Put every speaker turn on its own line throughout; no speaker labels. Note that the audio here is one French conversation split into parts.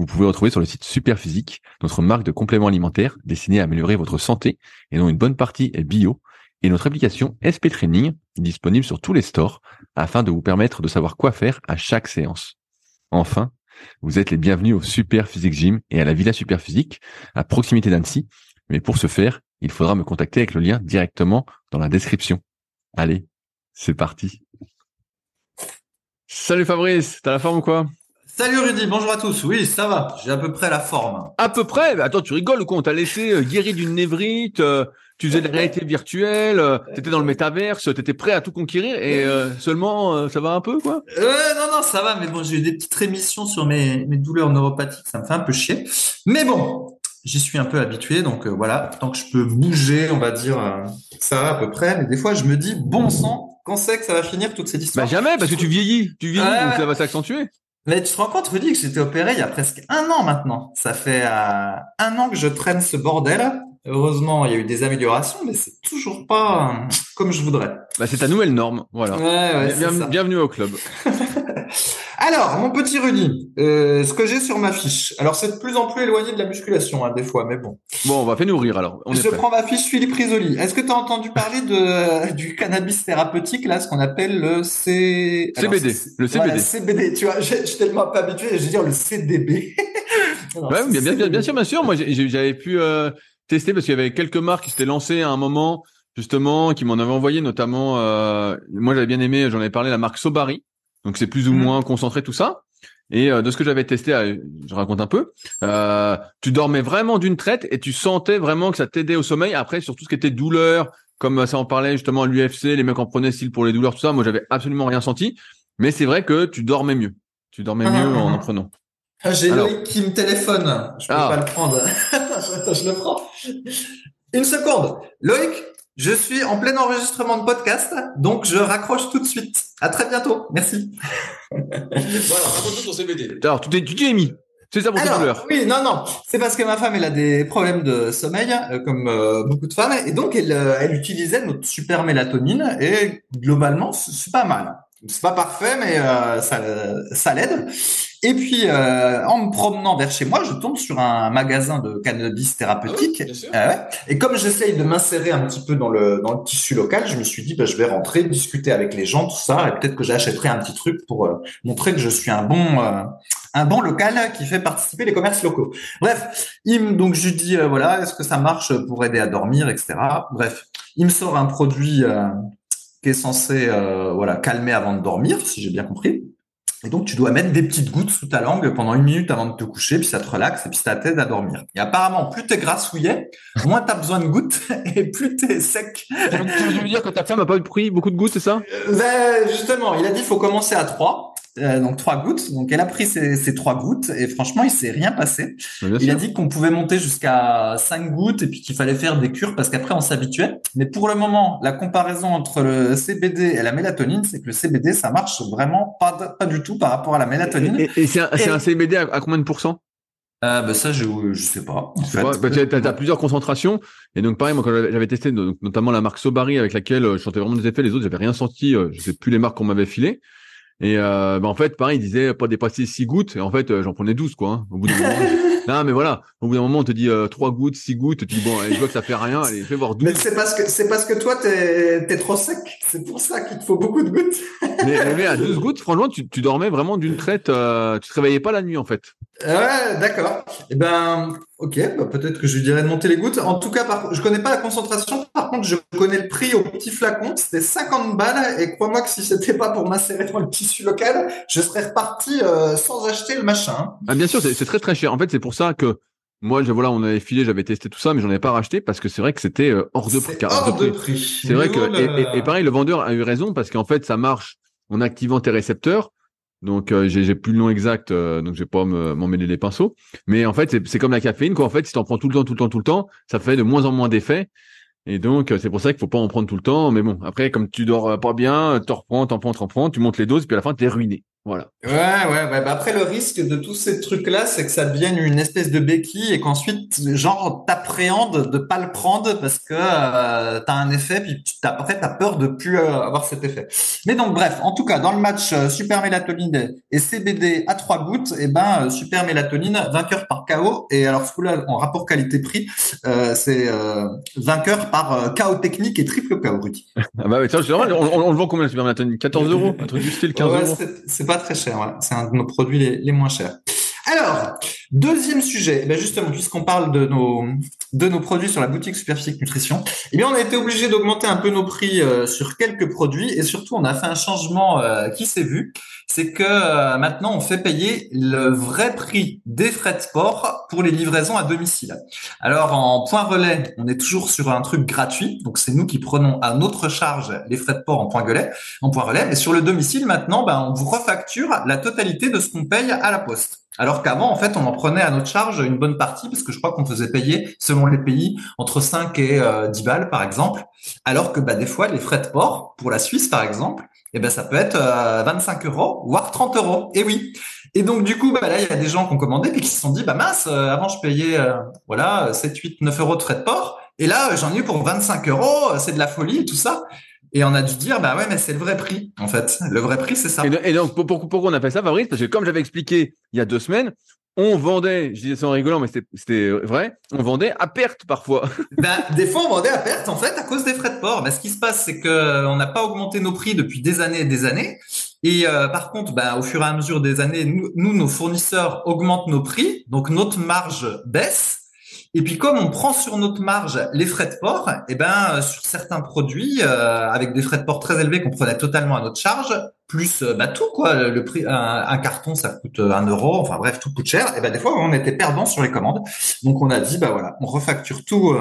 vous pouvez retrouver sur le site Superphysique, notre marque de compléments alimentaires destinée à améliorer votre santé et dont une bonne partie est bio, et notre application SP Training disponible sur tous les stores afin de vous permettre de savoir quoi faire à chaque séance. Enfin, vous êtes les bienvenus au Super Physique Gym et à la Villa Super Physique à proximité d'Annecy. Mais pour ce faire, il faudra me contacter avec le lien directement dans la description. Allez, c'est parti. Salut Fabrice, t'as la forme ou quoi?
Salut Rudy, bonjour à tous. Oui, ça va, j'ai à peu près la forme.
À peu près bah Attends, tu rigoles ou quoi? On t'a laissé euh, guéri d'une névrite, euh, tu faisais de la réalité virtuelle, euh, t'étais dans le métaverse, t'étais prêt à tout conquérir et euh, seulement ça va un peu quoi?
Euh, non, non, ça va, mais bon, j'ai eu des petites rémissions sur mes, mes douleurs neuropathiques, ça me fait un peu chier. Mais bon, j'y suis un peu habitué, donc voilà, tant que je peux bouger, on va dire, ça va à peu près. Mais des fois, je me dis, bon sang, quand c'est que ça va finir toutes ces
Bah
histoires
jamais, parce que tu vieillis, tu vieillis, donc ça va s'accentuer.
Mais tu te rends compte, Rudy, que j'étais opéré il y a presque un an maintenant. Ça fait euh, un an que je traîne ce bordel. Heureusement, il y a eu des améliorations, mais c'est toujours pas euh, comme je voudrais.
Bah c'est ta nouvelle norme, voilà.
Ouais, ouais,
Bien- bienvenue au club.
Alors, mon petit Rudy, euh, ce que j'ai sur ma fiche. Alors, c'est de plus en plus éloigné de la musculation, hein, des fois, mais bon.
Bon, on va faire nourrir alors. On
je prends ma fiche Philippe Risoli. Est-ce que tu as entendu parler de du cannabis thérapeutique, là, ce qu'on appelle le C... Alors,
CBD, le
voilà,
CBD.
CBD, tu vois, je suis tellement pas habitué, je vais dire le CDB.
Ouais, bien, bien, bien,
CBD.
bien sûr, bien sûr. Moi, j'avais pu euh, tester parce qu'il y avait quelques marques qui s'étaient lancées à un moment, justement, qui m'en avaient envoyé, notamment. euh, moi, j'avais bien aimé. J'en avais parlé la marque Sobari. Donc, c'est plus ou
Mhm.
moins concentré tout ça. Et euh, de ce que j'avais testé, euh, je raconte un peu. euh, tu dormais vraiment d'une traite et tu sentais vraiment que ça t'aidait au sommeil. Après, sur tout ce qui était douleur, comme ça en parlait justement à l'UFC, les mecs en prenaient style pour les douleurs, tout ça. Moi, j'avais absolument rien senti. Mais c'est vrai que tu dormais mieux. Tu dormais
Ah,
mieux
ah,
en en prenant.
Ah, J'ai. Loïc qui me téléphone. Je peux
Ah.
pas le prendre. Attends, je le prends. Une seconde. Loïc, je suis en plein enregistrement de podcast, donc je raccroche tout de suite. À très bientôt. Merci.
Voilà, raconte ton CBD. Alors, tu t'es, tu t'y es mis. C'est ça pour tes
Alors,
douleurs.
oui, non, non. C'est parce que ma femme, elle a des problèmes de sommeil, euh, comme euh, beaucoup de femmes, et donc elle, euh, elle utilisait notre super mélatonine, et globalement, c'est pas mal. C'est pas parfait, mais euh, ça, ça l'aide. Et puis, euh, en me promenant vers chez moi, je tombe sur un magasin de cannabis thérapeutique. Ah ouais. Et comme j'essaye de m'insérer un petit peu dans le dans le tissu local, je me suis dit, bah, je vais rentrer, discuter avec les gens, tout ça, et peut-être que j'achèterai un petit truc pour euh, montrer que je suis un bon euh, un bon local qui fait participer les commerces locaux. Bref, il me, donc je lui dis, euh, voilà, est-ce que ça marche pour aider à dormir, etc. Bref, il me sort un produit euh, qui est censé euh, voilà calmer avant de dormir, si j'ai bien compris. Et donc, tu dois mettre des petites gouttes sous ta langue pendant une minute avant de te coucher, puis ça te relaxe et puis ça t'aide à dormir. Et apparemment, plus t'es grassouillet, moins t'as besoin de gouttes et plus t'es sec.
Tu veux- tu veux dire que ta femme a pas pris beaucoup de gouttes, c'est ça?
Euh, ben, justement, il a dit il faut commencer à trois. Euh, donc trois gouttes. Donc elle a pris ses, ses trois gouttes et franchement il s'est rien passé.
Bien
Il a dit qu'on pouvait monter jusqu'à cinq gouttes et puis qu'il fallait faire des cures parce qu'après on s'habituait. Mais pour le moment, la comparaison entre le CBD et la mélatonine, c'est que le CBD ça marche vraiment pas, pas du tout par rapport à la mélatonine.
Et, et c'est un, c'est
Et-
un CBD à, à combien de pourcents?
Euh, ben ça je je sais pas. En
Tu t'as, t'as plusieurs concentrations. Et donc, pareil, moi, quand j'avais testé, donc, notamment la marque Sobari, avec laquelle euh, je sentais vraiment des effets, les autres, j'avais rien senti. je sais plus les marques qu'on m'avait filées. Et euh, bah, en fait, pareil, ils disaient pas dépasser 6 gouttes. Et en fait, euh, j'en prenais 12, quoi. hein, au bout d'un moment. non, mais voilà. Au bout d'un moment, on te dit euh, 3 gouttes, 6 gouttes. Tu dis, bon, allez, je vois que ça fait rien. Allez, fais voir 12.
Mais c'est parce que c'est parce que toi t'es t'es trop sec. C'est pour ça qu'il te faut beaucoup de gouttes.
mais, mais à 12 gouttes, franchement, tu, tu dormais vraiment d'une traite. euh, tu te réveillais pas la nuit, en fait.
Ouais, d'accord. Eh ben, Ok, bah peut-être que je lui dirais de monter les gouttes. En tout cas, par... je connais pas la concentration. Par contre, je connais le prix au petit flacon. C'était 50 balles. Et crois-moi que si c'était pas pour m'insérer dans le tissu local, je serais reparti euh, sans acheter le machin.
Ah, bien sûr, c'est très très cher. En fait, c'est pour ça que moi, je, voilà, on avait filé, j'avais testé tout ça, mais j'en avais pas racheté parce que c'est vrai que c'était euh, hors de prix.
Hors de prix.
C'est vrai que, et, pareil, le vendeur a eu raison parce qu'en fait, ça marche en activant tes récepteurs. Donc euh, j'ai plus le nom exact, euh, donc je vais pas m'en mêler les pinceaux. Mais en fait, c'est comme la caféine, quoi. En fait, si t'en prends tout le temps, tout le temps, tout le temps, ça fait de moins en moins d'effet. Et donc, euh, c'est pour ça qu'il faut pas en prendre tout le temps. Mais bon, après, comme tu dors pas bien, t'en reprends, t'en prends, t'en prends, tu montes les doses, puis à la fin, t'es ruiné. Voilà.
Ouais, ouais, ouais. Bah après, le risque de tous ces trucs-là, c'est que ça devienne une espèce de béquille et qu'ensuite, genre, t'appréhendes de pas le prendre parce que euh, t'as un effet, puis t'as, après, t'as peur de plus euh, avoir cet effet. Mais donc, bref, en tout cas, dans le match euh, Super Mélatonine et CBD à trois gouttes, et eh ben, euh, Super Mélatonine, vainqueur par KO. Et alors, ce coup-là, en rapport qualité-prix, c'est vainqueur par KO technique et triple KO, Rudy.
ah bah, tiens, on, on, on, le vend combien, Super Mélatonine 14 euros? Un truc du style 15 euros?
Pas très cher. C'est un de nos produits les, moins chers. Alors, deuxième sujet, ben justement, puisqu'on parle de nos de nos produits sur la boutique Superphysique Nutrition, eh bien, on a été obligé d'augmenter un peu nos prix euh, sur quelques produits et surtout, on a fait un changement euh, qui s'est vu, c'est que euh, maintenant, on fait payer le vrai prix des frais de port pour les livraisons à domicile. Alors, en point relais, on est toujours sur un truc gratuit, donc c'est nous qui prenons à notre charge les frais de port en point relais, en point relais, mais sur le domicile, maintenant, ben, on vous refacture la totalité de ce qu'on paye à la poste. Alors qu'avant, en fait, on en prenait à notre charge une bonne partie, parce que je crois qu'on faisait payer, selon les pays, entre 5 et 10 euh, balles, par exemple. Alors que bah, des fois, les frais de port, pour la Suisse, par exemple, eh ben, ça peut être 25 euh, euros, voire 30 euros. Et oui. Et donc, du coup, bah, là, il y a des gens qui ont commandé, puis qui se sont dit, bah mince, euh, avant, je payais voilà 7, 8, 9 euros de frais de port. Et là, j'en ai eu pour 25 euros, c'est de la folie et tout ça. Et on a dû dire, bah ouais, mais c'est le vrai prix, en fait. Le vrai prix, c'est ça.
Et, donc, pourquoi on appelle ça, Fabrice? Parce que comme j'avais expliqué il y a deux semaines, on vendait, je disais ça en rigolant, mais c'était vrai, on vendait à perte parfois.
Ben, des fois, on vendait à perte, en fait, à cause des frais de port. Ben, ce qui se passe, c'est que on n'a pas augmenté nos prix depuis des années et des années. Et euh, par contre, ben, au fur et à mesure des années, nous, nous, nos fournisseurs augmentent nos prix, donc notre marge baisse. Et puis comme on prend sur notre marge les frais de port, et eh ben euh, sur certains produits euh, avec des frais de port très élevés qu'on prenait totalement à notre charge, plus euh, bah, tout quoi, le prix un, carton ça coûte un euro, enfin bref tout coûte cher. Et ben des fois on était perdant sur les commandes, donc on a dit bah voilà on refacture tout.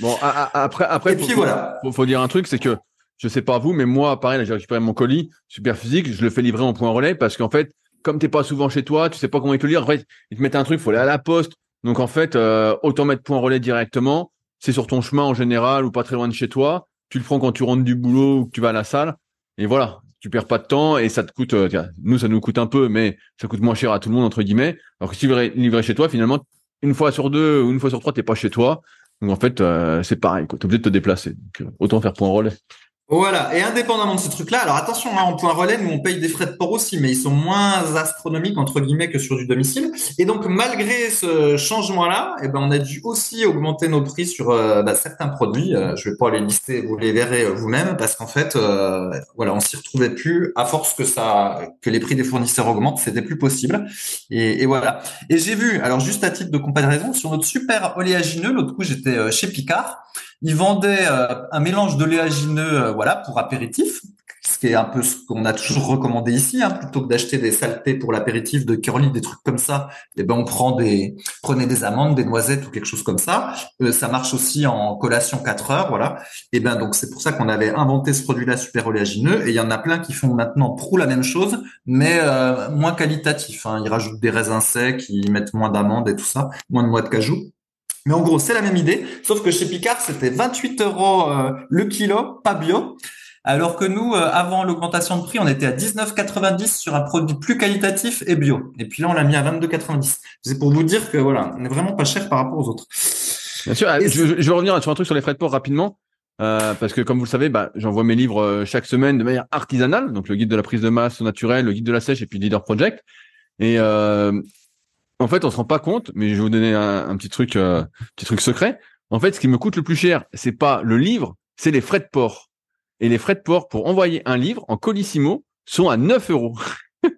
Bon après après et faut, puis voilà. Faut, dire un truc c'est que je sais pas vous mais moi pareil j'ai récupéré mon colis super physique, je le fais livrer en point relais parce qu'en fait comme t'es pas souvent chez toi, tu sais pas comment ils te le lire. En fait, ils te mettent un truc, faut aller à la poste, donc en fait, euh, autant mettre point relais directement. C'est sur ton chemin en général ou pas très loin de chez toi. Tu le prends quand tu rentres du boulot ou que tu vas à la salle. Et voilà, tu perds pas de temps et ça te coûte. Euh, nous, ça nous coûte un peu, mais ça coûte moins cher à tout le monde entre guillemets. Alors que si tu livrer chez toi, finalement, une fois sur deux ou une fois sur trois, t'es pas chez toi. Donc en fait, euh, c'est pareil. Tu es obligé de te déplacer. Donc, autant faire point relais.
Voilà, et indépendamment de ce truc-là, alors attention, hein, en point relais, nous on paye des frais de port aussi, mais ils sont moins astronomiques entre guillemets que sur du domicile. Et donc malgré ce changement-là, eh ben on a dû aussi augmenter nos prix sur euh, bah, certains produits. Euh, je vais pas les lister, vous les verrez euh, vous-même, parce qu'en fait, voilà, on s'y retrouvait plus à force que ça, que les prix des fournisseurs augmentent, c'était plus possible. Et, et voilà. Et j'ai vu, alors juste à titre de comparaison, sur notre super oléagineux, l'autre coup j'étais chez Picard. Ils vendaient euh, un mélange d'oléagineux, euh, voilà, pour apéritif, ce qui est un peu ce qu'on a toujours recommandé ici, hein, plutôt que d'acheter des saletés pour l'apéritif, de curly, des trucs comme ça. Eh ben, on prend des, prenez des amandes, des noisettes ou quelque chose comme ça. Euh, ça marche aussi en collation 4 heures, voilà. Et eh ben, donc c'est pour ça qu'on avait inventé ce produit-là super oléagineux. Et il y en a plein qui font maintenant pro la même chose, mais moins qualitatif. Hein. Ils rajoutent des raisins secs, ils mettent moins d'amandes et tout ça, moins de noix de cajou. Mais en gros, c'est la même idée, sauf que chez Picard, c'était 28 euros euh, le kilo, pas bio. Alors que nous, euh, avant l'augmentation de prix, on était à 19,90 sur un produit plus qualitatif et bio. Et puis là, on l'a mis à 22,90. C'est pour vous dire que voilà, on n'est vraiment pas cher par rapport aux autres.
Bien sûr. je, vais revenir sur un truc sur les frais de port rapidement. Euh, parce que comme vous le savez, bah, j'envoie mes livres chaque semaine de manière artisanale, donc le guide de la prise de masse naturelle, le guide de la sèche et puis le Leader Project. Et en fait, on se rend pas compte, mais je vais vous donner un, petit truc, euh, petit truc secret. En fait, ce qui me coûte le plus cher, c'est pas le livre, c'est les frais de port. Et les frais de port pour envoyer un livre en colissimo sont à 9 euros.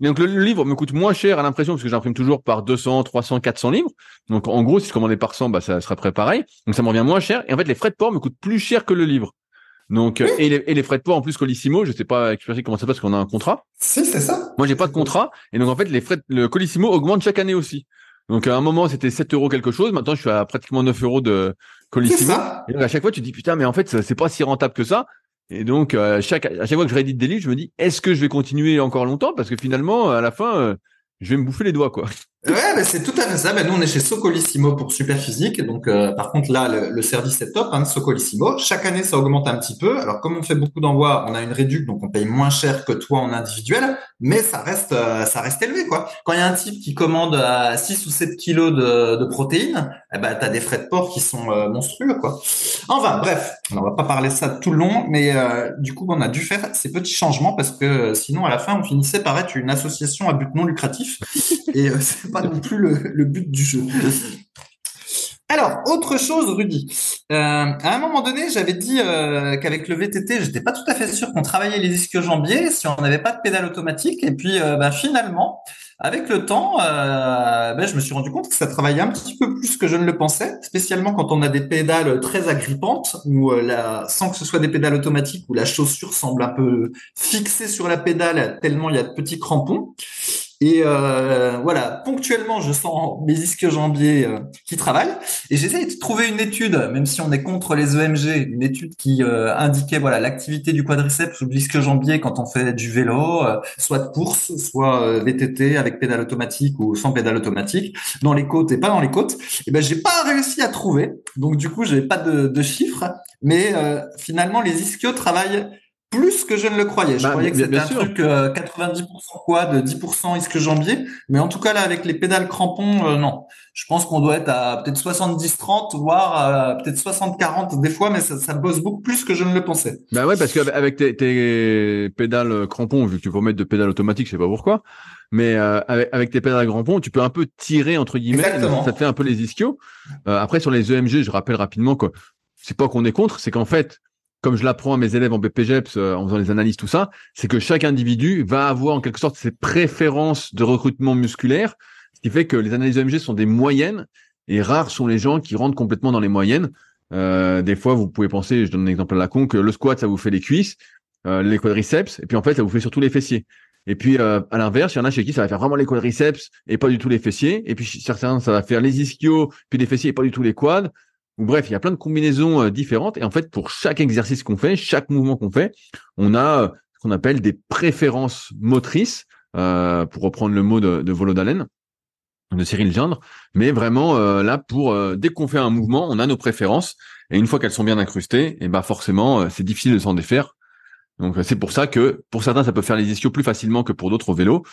donc, le, livre me coûte moins cher à l'impression parce que j'imprime toujours par 200, 300, 400 livres. Donc en gros, si je commandais par 100, bah ça serait près pareil. Donc ça me revient moins cher. Et en fait, les frais de port me coûtent plus cher que le livre. Donc et, les, frais de port en plus Colissimo, je sais pas expliquer comment ça passe parce qu'on a un contrat.
Si c'est ça.
Moi j'ai pas de contrat et donc en fait les frais le Colissimo augmente chaque année aussi. Donc à un moment c'était 7 euros quelque chose, maintenant je suis à pratiquement 9 euros de Colissimo. Et donc à chaque fois tu te dis putain mais en fait c'est pas si rentable que ça. Et donc, euh, chaque, à chaque fois que je réédite des livres, je me dis, est-ce que je vais continuer encore longtemps? Parce que finalement, à la fin, euh, je vais me bouffer les doigts, quoi.
Ouais, bah, c'est tout à fait ça. Bah, nous, on est chez Socolissimo pour Superphysique. Donc, euh, par contre, là, le, service est top, hein, Socolissimo. Chaque année, ça augmente un petit peu. Alors, comme on fait beaucoup d'envois, on a une réduction, donc on paye moins cher que toi en individuel, mais ça reste, euh, ça reste élevé, quoi. Quand il y a un type qui commande à 6 ou 7 kilos de, de protéines, eh ben, t'as des frais de port qui sont euh, monstrueux, quoi. Enfin, bref, on va pas parler ça tout le long, mais du coup, on a dû faire ces petits changements parce que sinon, à la fin, on finissait par être une association à but non lucratif. Et pas non plus le, but du jeu. Alors, autre chose, Rudy. Euh, à un moment donné, j'avais dit euh, qu'avec le VTT, j'étais pas tout à fait sûr qu'on travaillait les disques jambiers si on n'avait pas de pédale automatique. Et puis, euh, bah, finalement, avec le temps, bah, je me suis rendu compte que ça travaillait un petit peu plus que je ne le pensais, spécialement quand on a des pédales très agrippantes, sans que ce soit des pédales automatiques, où la chaussure semble un peu fixée sur la pédale tellement il y a de petits crampons. Et euh, voilà, ponctuellement, je sens mes disques jambiers euh, qui travaillent. Et j'essaie de trouver une étude, même si on est contre les EMG, une étude qui euh, indiquait voilà l'activité du quadriceps ou du disque jambier quand on fait du vélo, soit de course, soit VTT avec pédale automatique ou sans pédale automatique, dans les côtes et pas dans les côtes. Et ben j'ai pas réussi à trouver. Donc du coup, j'ai pas de, de chiffres, mais finalement les ischios travaillent plus que je ne le croyais. Je bah, croyais que c'était un truc 90% euh, quad, 10% isque jambier, mais en tout cas là avec les pédales crampons, euh, non. Je pense qu'on doit être à peut-être 70-30, voire peut-être 60-40 des fois, mais ça, ça, bosse beaucoup plus que je ne le pensais.
Bah ouais, parce qu'avec tes, tes, pédales crampons, vu que tu peux mettre de pédales automatiques, je sais pas pourquoi, mais euh, avec, avec, tes pédales crampons, tu peux un peu tirer entre guillemets, ça te fait un peu les ischios. après sur les EMG, je rappelle rapidement que c'est pas qu'on est contre, c'est qu'en fait comme je l'apprends à mes élèves en BPGEPS euh, en faisant les analyses, tout ça, c'est que chaque individu va avoir en quelque sorte ses préférences de recrutement musculaire, ce qui fait que les analyses EMG sont des moyennes et rares sont les gens qui rentrent complètement dans les moyennes. Euh, des fois, vous pouvez penser, je donne un exemple à la con, que le squat, ça vous fait les cuisses, euh, les quadriceps, et puis en fait, ça vous fait surtout les fessiers. Et puis à l'inverse, il y en a chez qui ça va faire vraiment les quadriceps et pas du tout les fessiers. Et puis certains, ça va faire les ischios, puis les fessiers et pas du tout les quads bref, il y a plein de combinaisons euh, différentes. Et en fait, pour chaque exercice qu'on fait, chaque mouvement qu'on fait, on a euh, ce qu'on appelle des préférences motrices, euh, pour reprendre le mot de, de Volodalen, de Cyril Gendre. Mais vraiment, là, pour dès qu'on fait un mouvement, on a nos préférences. Et une fois qu'elles sont bien incrustées, et ben forcément, c'est difficile de s'en défaire. Donc c'est pour ça que pour certains, ça peut faire les ischios plus facilement que pour d'autres au vélo.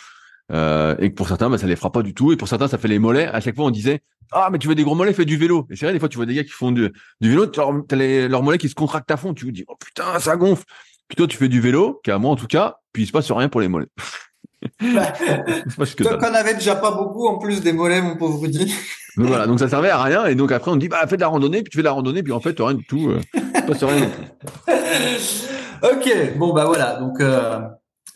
Euh, et que pour certains, bah, ça les fera pas du tout. Et pour certains, ça fait les mollets. À chaque fois, on disait ah mais tu veux des gros mollets, fais du vélo. Et c'est vrai, des fois, tu vois des gars qui font du, du vélo, tu as les, leurs mollets qui se contractent à fond. Tu te dis oh putain, ça gonfle. Puis toi, tu fais du vélo, qui à moi en tout cas, puis il se passe rien pour les mollets.
Bah, toi qu'on avait déjà pas beaucoup en plus des mollets, mon pauvre Rudy.
Donc voilà, donc ça servait à rien. Et donc après, on dit bah fais de la randonnée, puis tu fais de la randonnée, puis en fait, rien du tout. Euh, passe rien.
ok, bon bah voilà. Donc euh,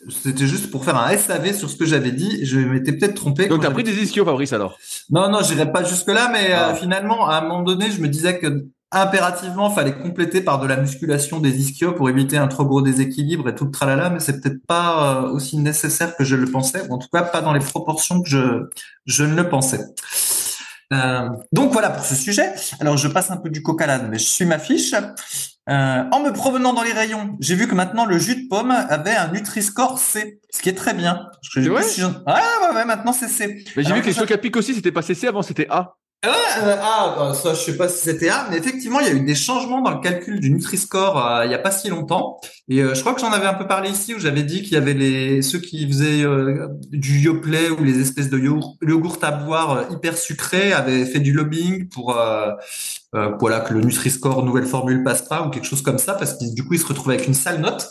c'était juste pour faire un SAV sur ce que j'avais dit. Je m'étais peut-être trompé.
Donc, t'as pris des ischios, Fabrice, alors?
Non, non, j'irai pas jusque-là, mais euh, ah. finalement, à un moment donné, je me disais que impérativement, fallait compléter par de la musculation des ischios pour éviter un trop gros déséquilibre et tout le tralala, mais c'est peut-être pas euh, aussi nécessaire que je le pensais, ou en tout cas pas dans les proportions que je, je ne le pensais. Euh, donc voilà pour ce sujet. Alors je passe un peu du coq à l'âne, mais je suis ma fiche. Euh, en me promenant dans les rayons, j'ai vu que maintenant le jus de pomme avait un Nutri-Score C, ce qui est très bien.
Vrai
ah, ouais, ouais, maintenant c'est C.
Mais j'ai vu que les chocs à pic aussi, c'était pas C, avant c'était A.
Euh, ah, bah, ça, je sais pas si c'était A, mais effectivement, il y a eu des changements dans le calcul du Nutri-Score euh, il y a pas si longtemps. Et euh, je crois que j'en avais un peu parlé ici, où j'avais dit qu'il y avait les ceux qui faisaient du Yoplait ou les espèces de yogourt, à boire hyper sucrés avaient fait du lobbying pour voilà que le Nutri-Score nouvelle formule passe pas ou quelque chose comme ça, parce que du coup, ils se retrouvaient avec une sale note.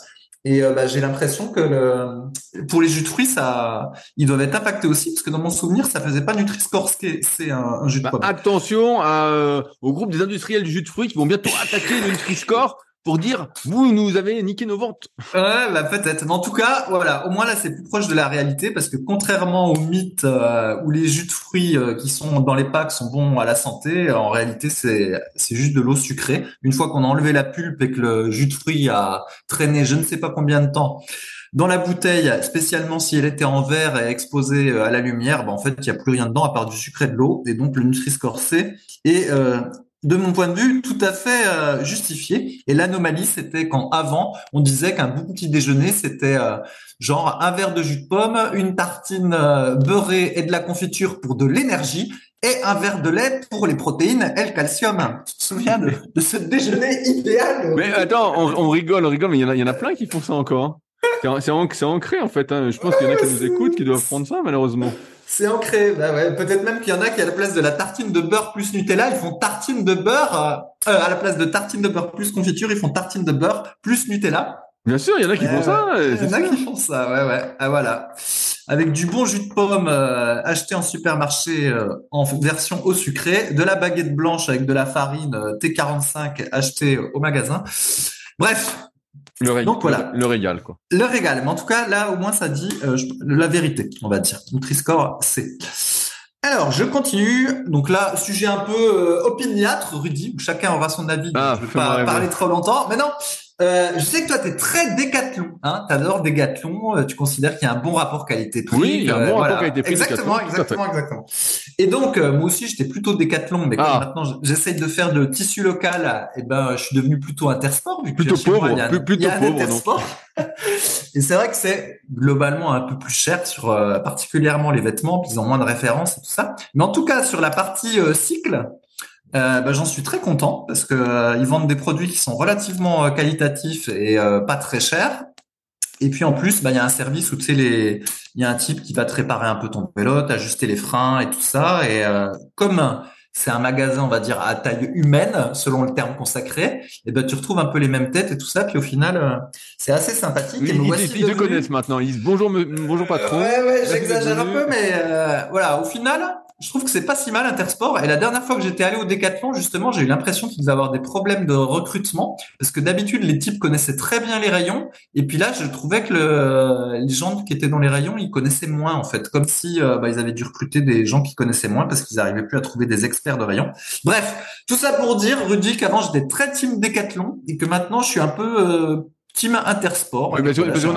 Et euh, bah, j'ai l'impression que le... pour les jus de fruits, ça, ils doivent être impactés aussi, parce que dans mon souvenir, ça faisait pas Nutri-Score, c'est un, un, jus de bah,
Attention à, euh, au groupe des industriels du jus de fruits qui vont bientôt attaquer le Nutri-Score pour dire vous nous avez niqué nos ventes.
Ouais, bah peut-être. En tout cas, voilà, au moins là c'est plus proche de la réalité parce que contrairement au mythe euh, où les jus de fruits euh, qui sont dans les packs sont bons à la santé, en réalité c'est c'est juste de l'eau sucrée. Une fois qu'on a enlevé la pulpe et que le jus de fruits a traîné je ne sais pas combien de temps dans la bouteille, spécialement si elle était en verre et exposée euh, à la lumière, bah en fait, il n'y a plus rien dedans à part du sucre et de l'eau. Et donc, le Nutri-Score euh, de mon point de vue, tout à fait euh, justifié. Et l'anomalie, c'était quand avant, on disait qu'un bon petit déjeuner, c'était genre un verre de jus de pomme, une tartine beurrée et de la confiture pour de l'énergie, et un verre de lait pour les protéines et le calcium. Tu te souviens de, ce déjeuner idéal?
Mais attends, on, rigole, on rigole, mais il y, en a, y en a plein qui font ça encore. Hein. C'est ancré en fait. Hein. Je pense qu'il y en a qui nous écoutent qui doivent prendre ça malheureusement.
C'est ancré. Bah ouais. Peut-être même qu'il y en a qui à la place de la tartine de beurre plus Nutella, ils font tartine de beurre. Euh, euh, à la place de tartine de beurre plus confiture, ils font tartine de beurre plus Nutella.
Bien sûr, il y en a qui font ça.
Il y en a qui font ça. Ouais ouais. Ah voilà. Avec du bon jus de pomme euh, acheté en supermarché en version au sucré, de la baguette blanche avec de la farine T45 achetée au magasin. Bref,
le régal, Donc voilà. Le, régal, quoi.
Le régal. Mais en tout cas, là, au moins, ça dit euh, la vérité, on va dire. Nutri-Score, c'est. Alors, je continue. Donc là, sujet un peu euh, opiniâtre, Rudy, où chacun aura son avis. Ah, je vais pas parler trop longtemps. Mais non, euh, je sais que toi, tu es très décathlon. Hein, tu adores décathlon. Euh, tu considères qu'il y a un bon rapport qualité-prix.
Oui, il y a un bon rapport qualité-prix.
Exactement, exactement, exactement. Et donc, euh, moi aussi, j'étais plutôt décathlon. Mais ah. maintenant, j'essaye de faire de tissu local, et eh ben, je suis devenu plutôt intersport.
plutôt pauvre, plutôt pauvre.
et c'est vrai que c'est globalement un peu plus cher sur particulièrement les vêtements, puis ils ont moins de références et tout ça. Mais en tout cas, sur la partie cycle, euh, bah, j'en suis très content parce que euh, ils vendent des produits qui sont relativement euh, qualitatifs et pas très chers. Et puis en plus, bah, il y a un service où tu sais les, il y a un type qui va te réparer un peu ton vélo, ajuster les freins et tout ça. Et comme c'est un magasin, on va dire à taille humaine, selon le terme consacré, et ben tu retrouves un peu les mêmes têtes et tout ça. Puis au final, c'est assez sympathique.
et ils, te connaissent maintenant. Ils disent bonjour, bonjour patron.
ouais, ouais, j'exagère un peu, mais voilà. Au final, je trouve que c'est pas si mal Intersport. Et la dernière fois que j'étais allé au Décathlon, justement, j'ai eu l'impression qu'ils devaient avoir des problèmes de recrutement parce que d'habitude les types connaissaient très bien les rayons. Et puis là, je trouvais que le, les gens qui étaient dans les rayons, ils connaissaient moins en fait, comme si euh, bah, ils avaient dû recruter des gens qui connaissaient moins parce qu'ils n'arrivaient plus à trouver des experts de rayons. Bref, tout ça pour dire, Rudy, qu'avant j'étais très team Décathlon et que maintenant je suis un peu euh, Team Intersport.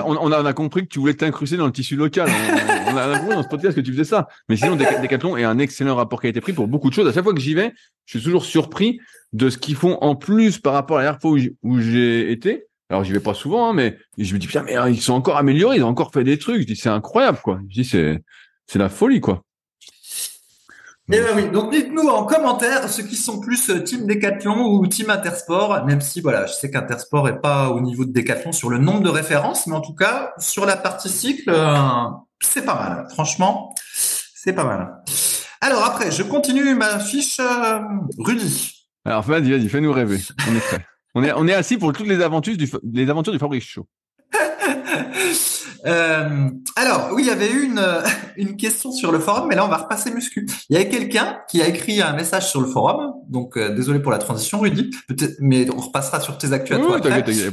on, a, compris que tu voulais t'incruster dans le tissu local. a compris dans ce podcast que tu faisais ça. Mais sinon, Decathlon est un excellent rapport qui a été pris pour beaucoup de choses. À chaque fois que j'y vais, je suis toujours surpris de ce qu'ils font en plus par rapport à la fois où j'ai été. Alors j'y vais pas souvent, hein, mais je me dis putain, mais hein, ils sont encore améliorés, ils ont encore fait des trucs. Je dis c'est incroyable quoi. Je dis c'est c'est la folie quoi.
Eh ben oui, donc dites-nous en commentaire ceux qui sont plus euh, team Decathlon ou team Intersport, même si voilà, je sais qu'Intersport est pas au niveau de Decathlon sur le nombre de références, mais en tout cas sur la partie cycle, euh, c'est pas mal. Franchement, c'est pas mal. Alors après, je continue ma fiche euh, Rudy.
Alors vas-y, vas-y, fais-nous rêver. On est prêt. on est on est assis pour toutes les aventures du les aventures du Fabrice Show.
Euh, alors, oui, il y avait eu une, une question sur le forum, mais là, on va repasser muscu. Il y avait quelqu'un qui a écrit un message sur le forum, donc euh, désolé pour la transition, Rudy, mais on repassera sur tes actus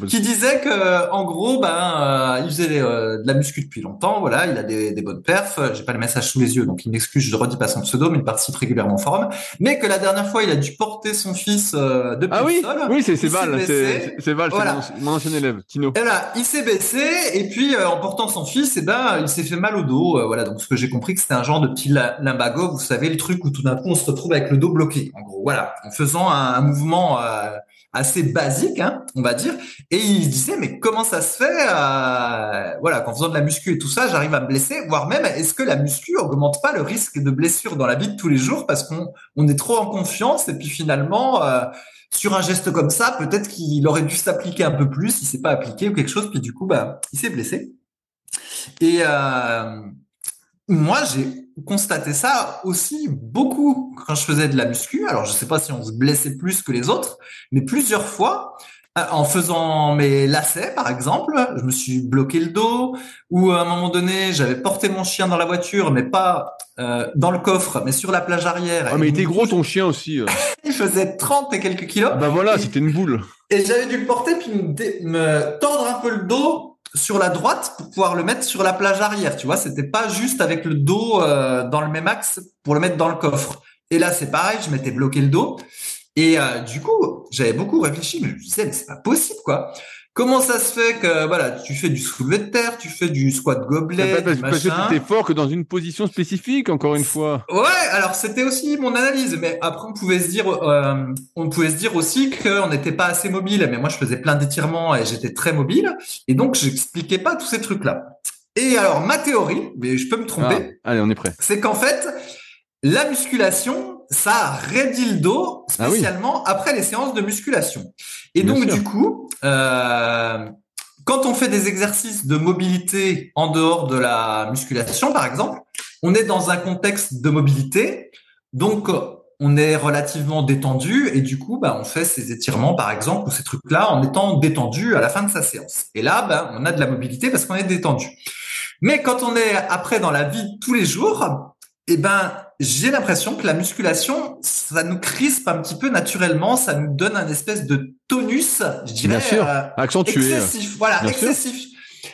qui disait que, en gros, ben, euh, il faisait de la muscu depuis longtemps, voilà, il a des, des bonnes perfs, j'ai pas le message sous les yeux, donc il m'excuse, je redis pas son pseudo, mais il participe régulièrement au forum, mais que la dernière fois, il a dû porter son fils depuis
ah oui,
le sol.
Oui, c'est Val, c'est Val, voilà. mon, ancien élève, Tino.
Et là, il s'est baissé, et puis en portant son fils, eh ben, il s'est fait mal au dos. Euh, voilà, donc ce que j'ai compris que c'était un genre de petit limbago, vous savez, le truc où tout d'un coup on se retrouve avec le dos bloqué. En gros, voilà, en faisant un, mouvement euh, assez basique, hein, on va dire. Et il disait, mais comment ça se fait euh, Voilà, qu'en faisant de la muscu et tout ça, j'arrive à me blesser, voire même, est-ce que la muscu augmente pas le risque de blessure dans la vie de tous les jours parce qu'on on est trop en confiance et puis finalement sur un geste comme ça, peut-être qu'il aurait dû s'appliquer un peu plus, il s'est pas appliqué ou quelque chose, puis du coup, bah, il s'est blessé. Et euh, moi, j'ai constaté ça aussi beaucoup quand je faisais de la muscu. Alors, je sais pas si on se blessait plus que les autres, mais plusieurs fois, euh, en faisant mes lacets, par exemple, je me suis bloqué le dos, ou à un moment donné, j'avais porté mon chien dans la voiture, mais pas euh, dans le coffre, mais sur la plage arrière.
Ah, mais il était gros ton chien aussi.
il faisait 30 et quelques kilos.
bah voilà, c'était une boule.
Et j'avais dû le porter puis me, tordre un peu le dos sur la droite pour pouvoir le mettre sur la plage arrière. Tu vois, c'était pas juste avec le dos euh, dans le même axe pour le mettre dans le coffre. Et là, c'est pareil, je m'étais bloqué le dos. Et euh, du coup, j'avais beaucoup réfléchi, mais je me disais, mais c'est pas possible, quoi. Comment ça se fait que voilà, tu fais du soulevé de terre, tu fais du squat gobelet,
parce, parce que tu fort que dans une position spécifique, encore une fois.
Ouais, alors c'était aussi mon analyse, mais après on pouvait se dire, euh, on pouvait se dire aussi qu'on n'était pas assez mobile. Mais moi, je faisais plein d'étirements et j'étais très mobile, et donc j'expliquais pas tous ces trucs-là. Et alors ma théorie, mais je peux me tromper.
Ah, allez, on est prêt.
C'est qu'en fait, la musculation, ça raidit le dos, ah spécialement après les séances de musculation. Et donc, du coup, euh, quand on fait des exercices de mobilité en dehors de la musculation, par exemple, on est dans un contexte de mobilité, donc on est relativement détendu et du coup, bah, on fait ces étirements, par exemple, ou ces trucs-là en étant détendu à la fin de sa séance. Et là, bah, on a de la mobilité parce qu'on est détendu. Mais quand on est après dans la vie tous les jours, eh ben, j'ai l'impression que la musculation, ça nous crispe un petit peu naturellement, ça nous donne un espèce de tonus, je dirais,
euh, accentué.
excessif. Voilà, excessif.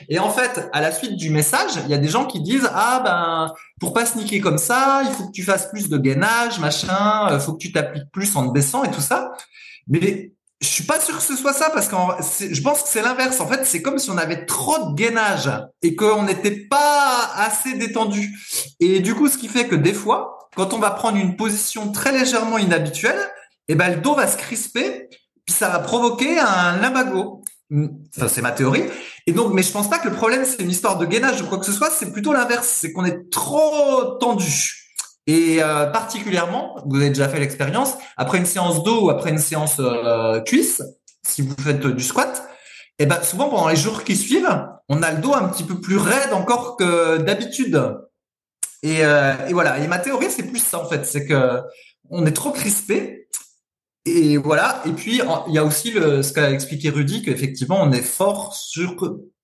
Et en fait, à la suite du message, il y a des gens qui disent ah ben pour pas se niquer comme ça, il faut que tu fasses plus de gainage, machin, euh, faut que tu t'appliques plus en te baissant et tout ça. Mais je suis pas sûr que ce soit ça parce que je pense que c'est l'inverse. En fait, c'est comme si on avait trop de gainage et qu'on n'était pas assez détendu. Et du coup, ce qui fait que des fois, quand on va prendre une position très légèrement inhabituelle, eh ben le dos va se crisper, puis ça va provoquer un lumbago. Ça, c'est ma théorie. Et donc, mais je pense pas que le problème c'est une histoire de gainage ou quoi que ce soit. C'est plutôt l'inverse. C'est qu'on est trop tendu. Et euh, particulièrement, vous avez déjà fait l'expérience, après une séance dos ou après une séance euh, cuisse, si vous faites du squat, et eh ben souvent pendant les jours qui suivent, on a le dos un petit peu plus raide encore que d'habitude. Et, euh, voilà. Et ma théorie, c'est plus ça en fait, c'est que on est trop crispé. Et voilà. Et puis il y a aussi ce qu'a expliqué Rudy, qu'effectivement on est fort sur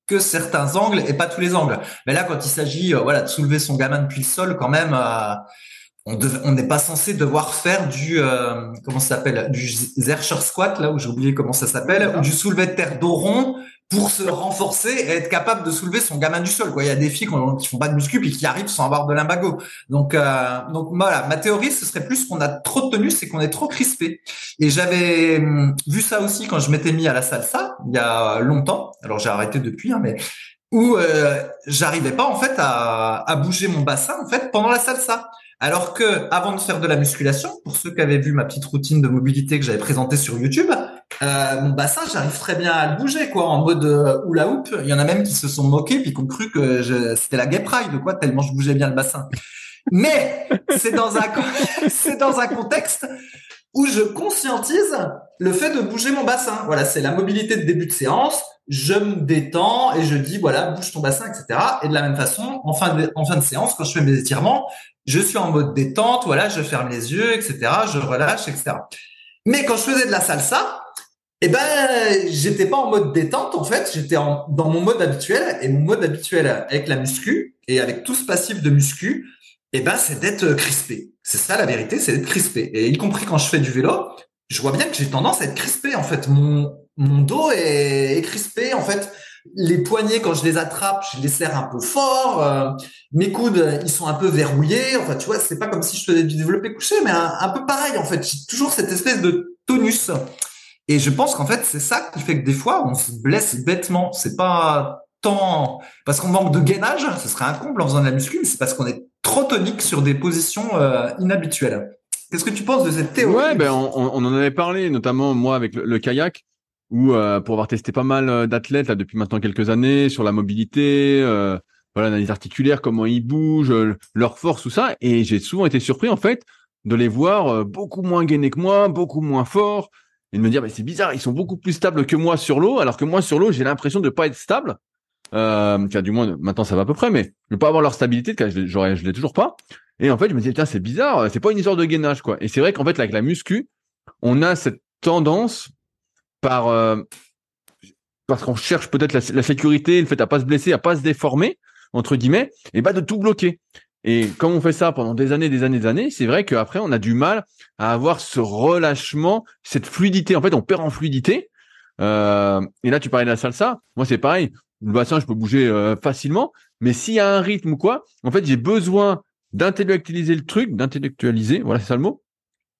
que certains angles et pas tous les angles. Mais là, quand il s'agit, voilà, de soulever son gamin depuis le sol, quand même, on n'est pas censé devoir faire du euh, comment ça s'appelle du Zercher squat là où j'ai oublié comment ça s'appelle ou du soulevé de terre dos rond pour se renforcer et être capable de soulever son gamin du sol quoi. Il y a des filles qui, font pas de muscu et qui arrivent sans avoir de limbago. Donc euh, donc voilà. Ma théorie ce serait plus qu'on a trop de tenue c'est qu'on est trop crispé. Et j'avais hum, vu ça aussi quand je m'étais mis à la salsa il y a longtemps. Alors j'ai arrêté depuis hein, mais où euh, j'arrivais pas en fait à, à bouger mon bassin en fait pendant la salsa alors que avant de faire de la musculation, pour ceux qui avaient vu ma petite routine de mobilité que j'avais présentée sur YouTube, euh, mon bassin, j'arrive très bien à le bouger, quoi, en mode euh, hula hoop. Il y en a même qui se sont moqués puis qui ont cru que c'était la gay pride, quoi, tellement je bougeais bien le bassin. Mais c'est dans un c'est dans un contexte où je conscientise le fait de bouger mon bassin. Voilà, c'est la mobilité de début de séance. Je me détends et je dis voilà, bouge ton bassin, etc. Et de la même façon, en fin de, en fin de séance, quand je fais mes étirements, je suis en mode détente, voilà, je ferme les yeux, etc. Je relâche, etc. Mais quand je faisais de la salsa, eh ben, j'étais pas en mode détente, en fait, j'étais dans mon mode habituel, et mon mode habituel avec la muscu, et avec tout ce passif de muscu, eh ben, c'est d'être crispé. C'est ça la vérité, c'est d'être crispé. Et y compris quand je fais du vélo, je vois bien que j'ai tendance à être crispé, en fait. Mon, dos est crispé, en fait les poignets, quand je les attrape, je les serre un peu fort. Euh, mes coudes, ils sont un peu verrouillés. Enfin, tu vois, c'est pas comme si je faisais du développé couché, mais un, peu pareil, en fait. J'ai toujours cette espèce de tonus. Et je pense qu'en fait, c'est ça qui fait que des fois, on se blesse bêtement. C'est pas tant parce qu'on manque de gainage, ce serait un comble en faisant de la muscu, c'est parce qu'on est trop tonique sur des positions euh, inhabituelles. Qu'est-ce que tu penses de cette théorie
Ouais, ben on, on, en avait parlé, notamment moi avec le kayak où euh, pour avoir testé pas mal euh, d'athlètes là depuis maintenant quelques années sur la mobilité, euh, voilà l'analyse articulaire, comment ils bougent, euh, leur force, tout ça, et j'ai souvent été surpris en fait de les voir beaucoup moins gainés que moi, beaucoup moins forts, et de me dire mais c'est bizarre, ils sont beaucoup plus stables que moi sur l'eau, alors que moi sur l'eau j'ai l'impression de pas être stable. Euh, du moins maintenant ça va à peu près, mais ne pas avoir leur stabilité, je, j'aurais, je l'ai toujours pas. Et en fait je me dis tiens c'est bizarre, c'est pas une histoire de gainage quoi. Et c'est vrai qu'en fait avec la muscu, on a cette tendance par euh, parce qu'on cherche peut-être la, sécurité, le fait à pas se blesser, à pas se déformer entre guillemets, et bah de tout bloquer. Et comme on fait ça pendant des années, des années, des années, c'est vrai qu'après on a du mal à avoir ce relâchement, cette fluidité. En fait, on perd en fluidité. Euh, et là, tu parlais de la salsa. Moi, c'est pareil. Le bassin, je peux bouger euh, facilement. Mais s'il y a un rythme ou quoi, en fait, j'ai besoin d'intellectualiser le truc, d'intellectualiser, voilà, c'est ça le mot,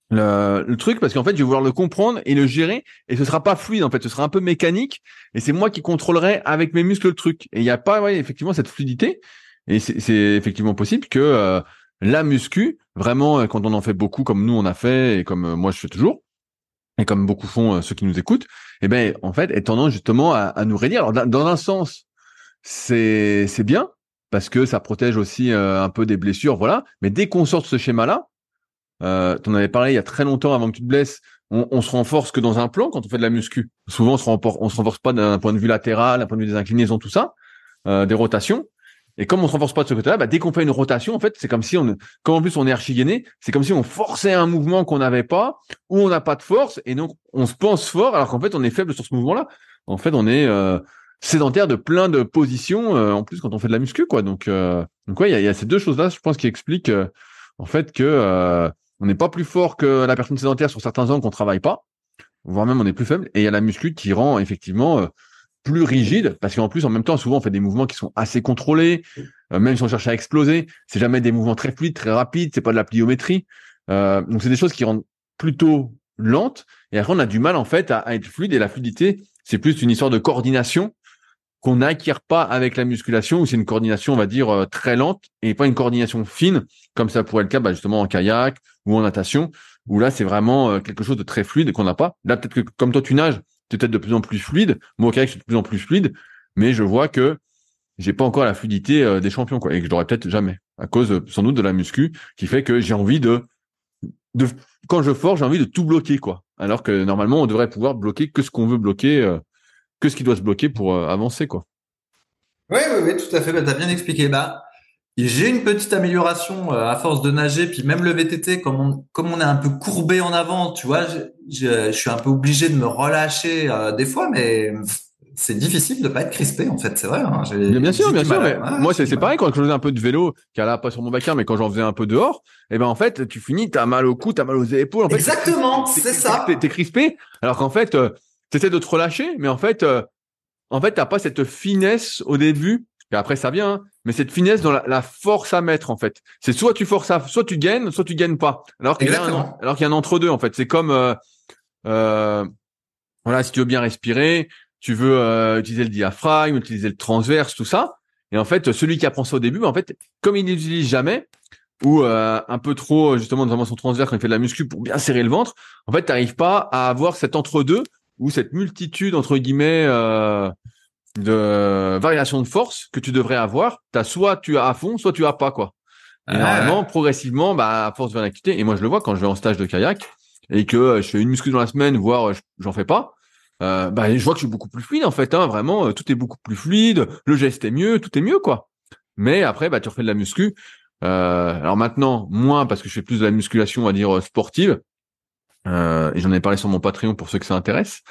le, le truc, parce qu'en fait, je vais vouloir le comprendre et le gérer, et ce sera pas fluide, en fait, ce sera un peu mécanique, et c'est moi qui contrôlerai avec mes muscles le truc. Et il n'y a pas, ouais, effectivement, cette fluidité, et c'est effectivement possible que euh, la muscu, vraiment, quand on en fait beaucoup, comme nous on a fait, et comme moi je fais toujours, et comme beaucoup font euh, ceux qui nous écoutent, eh ben en fait, est tendance justement à, à nous réunir. Alors dans un sens, c'est c'est bien parce que ça protège aussi euh, un peu des blessures, voilà. Mais dès qu'on sort ce schéma-là, euh, tu en avais parlé il y a très longtemps avant que tu te blesses. On, on, se renforce que dans un plan quand on fait de la muscu. Souvent, on se renforce, se renforce pas d'un point de vue latéral, d'un point de vue des inclinaisons, tout ça, euh, des rotations. Et comme on se renforce pas de ce côté-là, bah, dès qu'on fait une rotation, en fait, c'est comme si on, comme en plus on est archigainé, c'est comme si on forçait un mouvement qu'on n'avait pas, ou on n'a pas de force, et donc on se pense fort, alors qu'en fait on est faible sur ce mouvement-là. En fait, on est euh, sédentaire de plein de positions, euh, en plus quand on fait de la muscu, quoi. Donc, euh, donc ouais, il y a, y a, ces deux choses-là, je pense, qui expliquent euh, en fait que euh, on n'est pas plus fort que la personne sédentaire sur certains angles qu'on travaille pas, voire même on est plus faible. Et il y a la muscu qui rend effectivement plus rigide parce qu'en plus en même temps souvent on fait des mouvements qui sont assez contrôlés euh, même si on cherche à exploser c'est jamais des mouvements très fluides très rapides c'est pas de la pliométrie euh, donc c'est des choses qui rendent plutôt lentes et après on a du mal en fait à être fluide et la fluidité c'est plus une histoire de coordination qu'on n'acquiert pas avec la musculation où c'est une coordination on va dire euh, très lente et pas une coordination fine comme ça pourrait être le cas bah, justement en kayak ou en natation où là c'est vraiment euh, quelque chose de très fluide qu'on n'a pas là peut-être que comme toi tu nages peut-être de plus en plus fluide. Moi, au kayak, je suis de plus en plus fluide, mais je vois que j'ai pas encore la fluidité euh, des champions, quoi, et que je peut-être jamais, à cause sans doute de la muscu, qui fait que j'ai envie de, quand je force, j'ai envie de tout bloquer, quoi. Alors que normalement, on devrait pouvoir bloquer que ce qu'on veut bloquer, que ce qui doit se bloquer pour euh, avancer, quoi.
Oui, oui, oui, tout à fait. Bah, t'as bien expliqué. Bah, j'ai une petite amélioration à force de nager, puis même le VTT, comme on, comme on est un peu courbé en avant, tu vois, je, je, je suis un peu obligé de me relâcher euh, des fois, mais c'est difficile de pas être crispé en fait, c'est vrai. Hein,
bien sûr, bien sûr. Mais moi, c'est pareil quand je faisais un peu de vélo, qui là pas sur mon bacard, mais quand j'en faisais un peu dehors, et eh ben en fait, tu finis, t'as mal au cou, t'as mal aux épaules. En fait,
Exactement, c'est ça.
T'es es crispé, alors qu'en fait, euh, t'essaies de te relâcher, mais en fait, euh, en fait, t'as pas cette finesse au début et après, ça vient, hein. mais cette finesse dans la, la, force à mettre, en fait. C'est soit tu forces à, soit tu gagnes, soit tu gagnes pas. Alors qu'il y a un, alors qu'il y a un entre deux, en fait. C'est comme, euh, euh, voilà, si tu veux bien respirer, tu veux euh, utiliser le diaphragme, utiliser le transverse, tout ça. Et en fait, celui qui apprend ça au début, en fait, comme il n'utilise jamais, ou euh, un peu trop, justement, notamment son transverse quand il fait de la muscu pour bien serrer le ventre, en fait, tu n'arrives pas à avoir cet entre-deux ou cette multitude, entre guillemets, euh, de variation de force que tu devrais avoir, t'as soit tu as à fond, soit tu as pas quoi. Et ah, normalement, progressivement, bah à force de l'activité, et moi je le vois quand je vais en stage de kayak et que euh, je fais une muscu dans la semaine, voire euh, j'en fais pas, euh, bah je vois que je suis beaucoup plus fluide en fait. Hein, vraiment, tout est beaucoup plus fluide, le geste est mieux, tout est mieux quoi. Mais après, bah tu refais de la muscu. Euh, alors maintenant, moins parce que je fais plus de la musculation, on va dire sportive. Euh, et j'en ai parlé sur mon Patreon pour ceux que ça intéresse.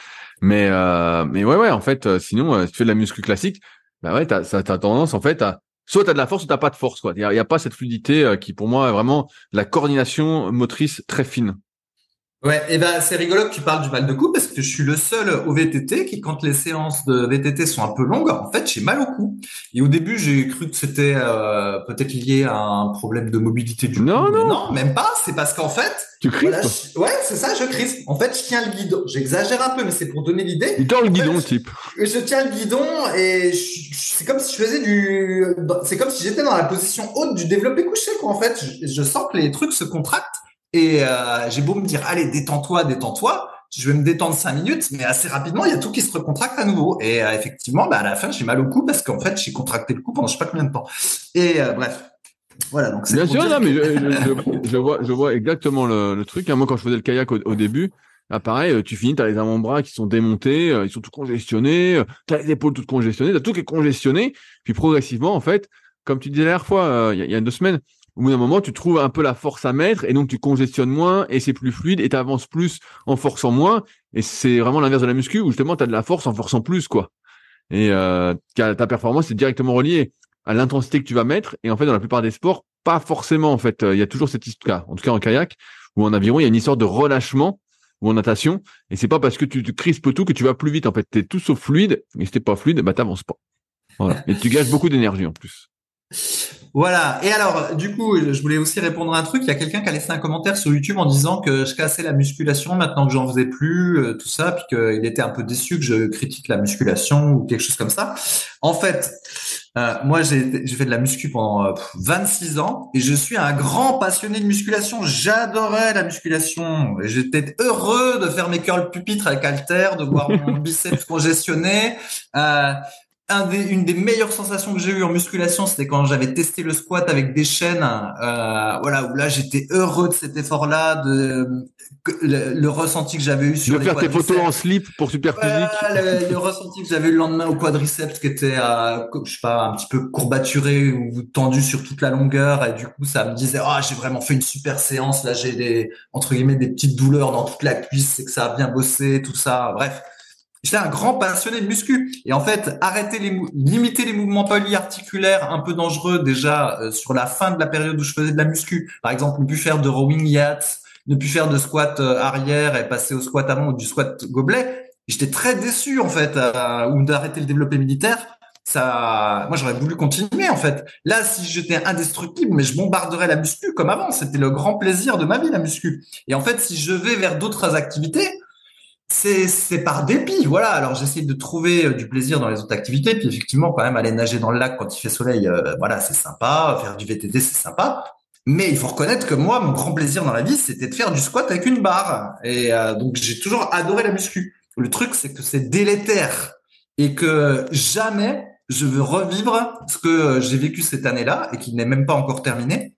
Mais euh, mais ouais ouais en fait euh, sinon euh, si tu fais de la muscu classique bah ouais t'as t'as tendance en fait à soit t'as de la force ou t'as pas de force quoi il y y a, pas cette fluidité euh, qui pour moi est vraiment la coordination motrice très fine
Ouais, et ben c'est rigolo que tu parles du mal de cou parce que je suis le seul au VTT qui, quand les séances de VTT sont un peu longues, en fait, j'ai mal au cou. Et au début, j'ai cru que c'était euh, peut-être lié à un problème de mobilité du
non,
cou.
Non,
non, même pas. C'est parce qu'en fait,
tu.
Voilà, Ouais, c'est ça, je crispe. En fait, je tiens le guidon. J'exagère un peu, mais c'est pour donner l'idée.
Il tord le guidon, type.
Je tiens le guidon et c'est comme si je faisais du. C'est comme si j'étais dans la position haute du développé couché, quoi. En fait, je, je sens que les trucs se contractent. Et euh, j'ai beau me dire, allez, détends-toi, détends-toi. Je vais me détendre cinq minutes, mais assez rapidement, il y a tout qui se recontracte à nouveau. Et euh, effectivement, bah, à la fin, j'ai mal au cou parce qu'en fait, j'ai contracté le cou pendant je sais pas combien de temps. Et euh, bref. Voilà, donc
Bien sûr, non, mais je, je, je, vois, je vois exactement le, le truc. Moi, quand je faisais le kayak au, au début, Là, pareil, tu finis, tu as les avant-bras qui sont démontés, ils sont tout congestionnés, tu as les épaules toutes congestionnées, tu as tout qui est congestionné. Puis progressivement, en fait, comme tu disais la dernière fois, il y, y, a deux semaines, au bout d'un moment, tu trouves un peu la force à mettre et donc tu congestionnes moins et c'est plus fluide et tu avances plus en forçant moins. Et c'est vraiment l'inverse de la muscu où justement tu as de la force en forçant plus, quoi. Et euh, ta performance est directement reliée à l'intensité que tu vas mettre. Et en fait, dans la plupart des sports, pas forcément, en fait. Il y a toujours cette histoire, en tout cas en kayak ou en aviron, il y a une histoire de relâchement ou en natation. Et c'est pas parce que tu crispes tout que tu vas plus vite. En fait, t'es tout sauf fluide. Et si t'es pas fluide, bah t'avances pas. Voilà. Et tu gâches beaucoup d'énergie en plus.
Voilà. Et alors, du coup, je voulais aussi répondre à un truc. Il y a quelqu'un qui a laissé un commentaire sur YouTube en disant que je cassais la musculation maintenant que j'en faisais plus, euh, tout ça, puis qu'il était un peu déçu que je critique la musculation ou quelque chose comme ça. En fait, euh, moi, j'ai fait de la muscu pendant 26 euh, ans et je suis un grand passionné de musculation. J'adorais la musculation. J'étais heureux de faire mes curls pupitres avec halter, de voir mon biceps congestionné. Euh, un des, une des meilleures sensations que j'ai eues en musculation, c'était quand j'avais testé le squat avec des chaînes. Euh, voilà, où là j'étais heureux de cet effort-là, de le, ressenti que j'avais eu sur
de faire tes photos en slip pour super physique.
le, ressenti que j'avais eu le lendemain au quadriceps, qui était, euh, je sais pas, un petit peu courbaturé ou tendu sur toute la longueur, et du coup ça me disait, ah, j'ai vraiment fait une super séance. Là, j'ai des entre guillemets des petites douleurs dans toute la cuisse, c'est que ça a bien bossé, tout ça. Bref. J'étais un grand passionné de muscu. Et en fait, arrêter les, limiter les mouvements polyarticulaires un peu dangereux déjà euh, sur la fin de la période où je faisais de la muscu. Par exemple, ne plus faire de rowing yachts, ne plus faire de squat euh, arrière et passer au squat avant ou du squat gobelet. J'étais très déçu en fait, euh, ou d'arrêter le développé militaire. Ça, moi j'aurais voulu continuer en fait. Là, si j'étais indestructible, mais je bombarderais la muscu comme avant. C'était le grand plaisir de ma vie la muscu. Et en fait, si je vais vers d'autres activités, c'est par dépit, voilà. Alors j'essaie de trouver euh, du plaisir dans les autres activités, puis effectivement quand même aller nager dans le lac quand il fait soleil, euh, voilà, c'est sympa. Faire du VTT, c'est sympa. Mais il faut reconnaître que moi, mon grand plaisir dans la vie, c'était de faire du squat avec une barre. Et euh, donc j'ai toujours adoré la muscu. Le truc, c'est que c'est délétère et que jamais je veux revivre ce que j'ai vécu cette année-là et qui n'est même pas encore terminé.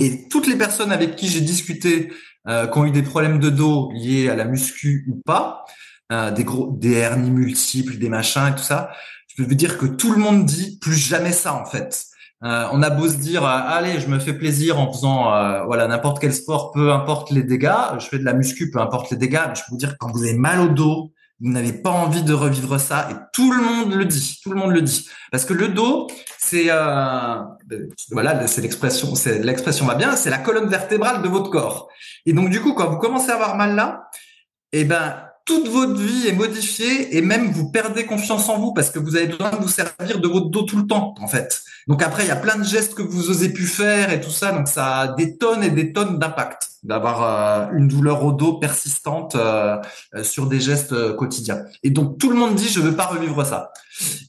Et toutes les personnes avec qui j'ai discuté euh, qui ont eu des problèmes de dos liés à la muscu ou pas, euh, des gros, des hernies multiples, des machins et tout ça, je peux vous dire que tout le monde dit plus jamais ça en fait. Euh, on a beau se dire, euh, allez, je me fais plaisir en faisant euh, voilà n'importe quel sport, peu importe les dégâts. Je fais de la muscu, peu importe les dégâts. Mais je peux vous dire quand vous avez mal au dos, vous n'avez pas envie de revivre ça et tout le monde le dit, tout le monde le dit. Parce que le dos, c'est euh, voilà, c'est l'expression, c'est l'expression va bien, c'est la colonne vertébrale de votre corps. Et donc du coup, quand vous commencez à avoir mal là, eh ben toute votre vie est modifiée et même vous perdez confiance en vous parce que vous avez besoin de vous servir de votre dos tout le temps en fait. Donc après il y a plein de gestes que vous osez plus faire et tout ça donc ça a des tonnes et des tonnes d'impact d'avoir euh, une douleur au dos persistante euh, euh, sur des gestes quotidiens. Et donc tout le monde dit je veux pas revivre ça.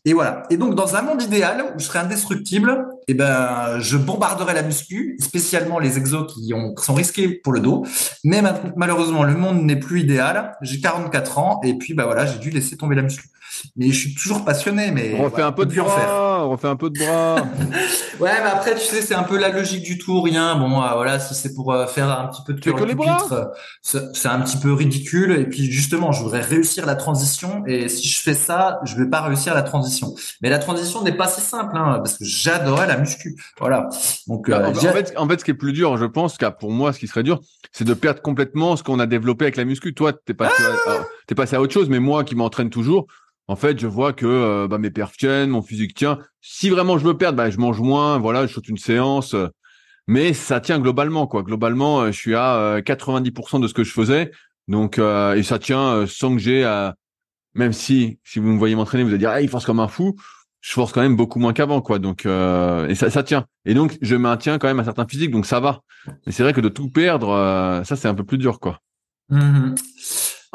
Et voilà. Et donc dans un monde idéal où je serais indestructible, eh ben je bombarderais la muscu, spécialement les exos qui, ont, sont risqués pour le dos. Mais malheureusement le monde n'est plus idéal. J'ai 44 ans et puis bah voilà j'ai dû laisser tomber la muscu mais je suis toujours passionné. Mais
on refait un peu de bras, on refait un peu de bras.
ouais, mais après tu sais c'est un peu la logique du tout, rien. Bon euh, voilà, si c'est pour euh, faire un petit peu de
cœur
euh, c'est un petit peu ridicule. Et puis justement, je voudrais réussir la transition. Et si je fais ça, je vais pas réussir la transition. Mais la transition n'est pas si simple, hein, parce que j'adorais la muscu. Voilà.
Donc bah, en, fait, en fait, ce qui est plus dur, je pense, qu'à pour moi, ce qui serait dur, c'est de perdre complètement ce qu'on a développé avec la muscu. Toi, t'es passé, ah t'es passé à autre chose, mais moi qui m'entraîne toujours en fait, je vois que euh, bah, mes perfs tiennent, mon physique tient. Si vraiment je me perds, bah, je mange moins, voilà, je saute une séance. Euh, mais ça tient globalement, quoi. Globalement, euh, je suis à 90% de ce que je faisais. Donc, et ça tient sans que j'ai à... Même si, si vous me voyez m'entraîner, vous allez dire, ah, il force comme un fou. Je force quand même beaucoup moins qu'avant, quoi. Donc, et ça, ça tient. Et donc, je maintiens quand même un certain physique, donc ça va. Mais c'est vrai que de tout perdre, ça, c'est un peu plus dur, quoi.
Mmh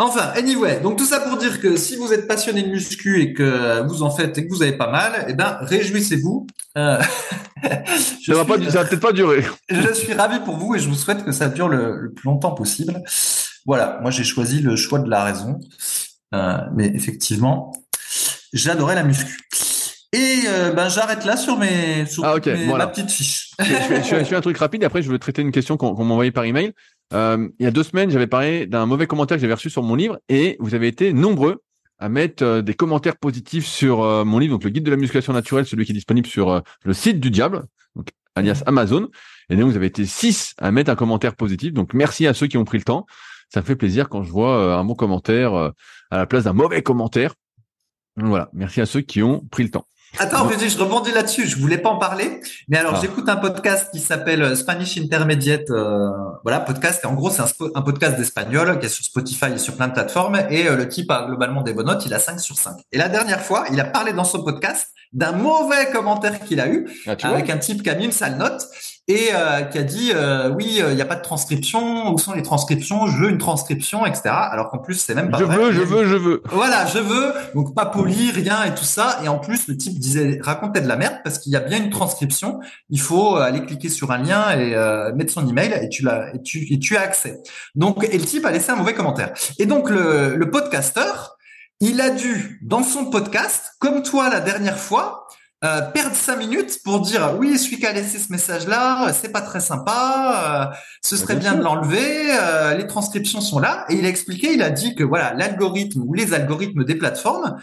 Enfin, anyway, donc tout ça pour dire que si vous êtes passionné de muscu et que vous en faites et que vous avez pas mal, eh ben réjouissez-vous.
Euh, ça va pas, ça va peut-être pas durer.
je suis ravi pour vous et je vous souhaite que ça dure le, plus longtemps possible. Voilà, moi j'ai choisi le choix de la raison, euh, mais effectivement, j'adorais la muscu. Et euh, ben j'arrête là sur mes sur
ah,
ma petite fiche.
je, fais, je, fais, un truc rapide. Et après, je veux traiter une question qu'on m'a envoyée par email. Euh, il y a deux semaines, j'avais parlé d'un mauvais commentaire que j'avais reçu sur mon livre et vous avez été nombreux à mettre euh, des commentaires positifs sur euh, mon livre, donc le guide de la musculation naturelle, celui qui est disponible sur le site du diable, donc alias Amazon. Et donc vous avez été six à mettre un commentaire positif. Donc merci à ceux qui ont pris le temps. Ça me fait plaisir quand je vois un bon commentaire à la place d'un mauvais commentaire. Donc voilà, merci à ceux qui ont pris le temps.
Attends, Rudy, je rebondis là-dessus. Je voulais pas en parler, mais alors ah. j'écoute un podcast qui s'appelle euh, Spanish Intermediate. Euh, voilà, podcast. Et en gros, c'est un, podcast d'espagnol qui est sur Spotify et sur plein de plateformes. Et euh, le type a globalement des bonnes notes. Il a 5 sur 5. Et la dernière fois, il a parlé dans son podcast d'un mauvais commentaire qu'il a eu ah, avec un type qui a mis une sale note et euh, qui a dit euh, oui, euh, il n'y a pas de transcription, où sont les transcriptions, je veux une transcription, etc. Alors qu'en plus c'est même pas
je
vrai.
Veux, je veux, je veux.
Voilà, je veux, donc pas poli, rien et tout ça. Et en plus le type disait racontait de la merde parce qu'il y a bien une transcription. Il faut aller cliquer sur un lien et mettre son email et tu l'as et tu et tu as accès. Donc et le type a laissé un mauvais commentaire. Et donc le le podcasteur il a dû, dans son podcast, comme toi la dernière fois, euh, perdre cinq minutes pour dire oui, celui qui a laissé ce message-là, c'est pas très sympa, euh, ce serait bien, de l'enlever, euh, les transcriptions sont là. Et il a expliqué, il a dit que voilà, l'algorithme ou les algorithmes des plateformes,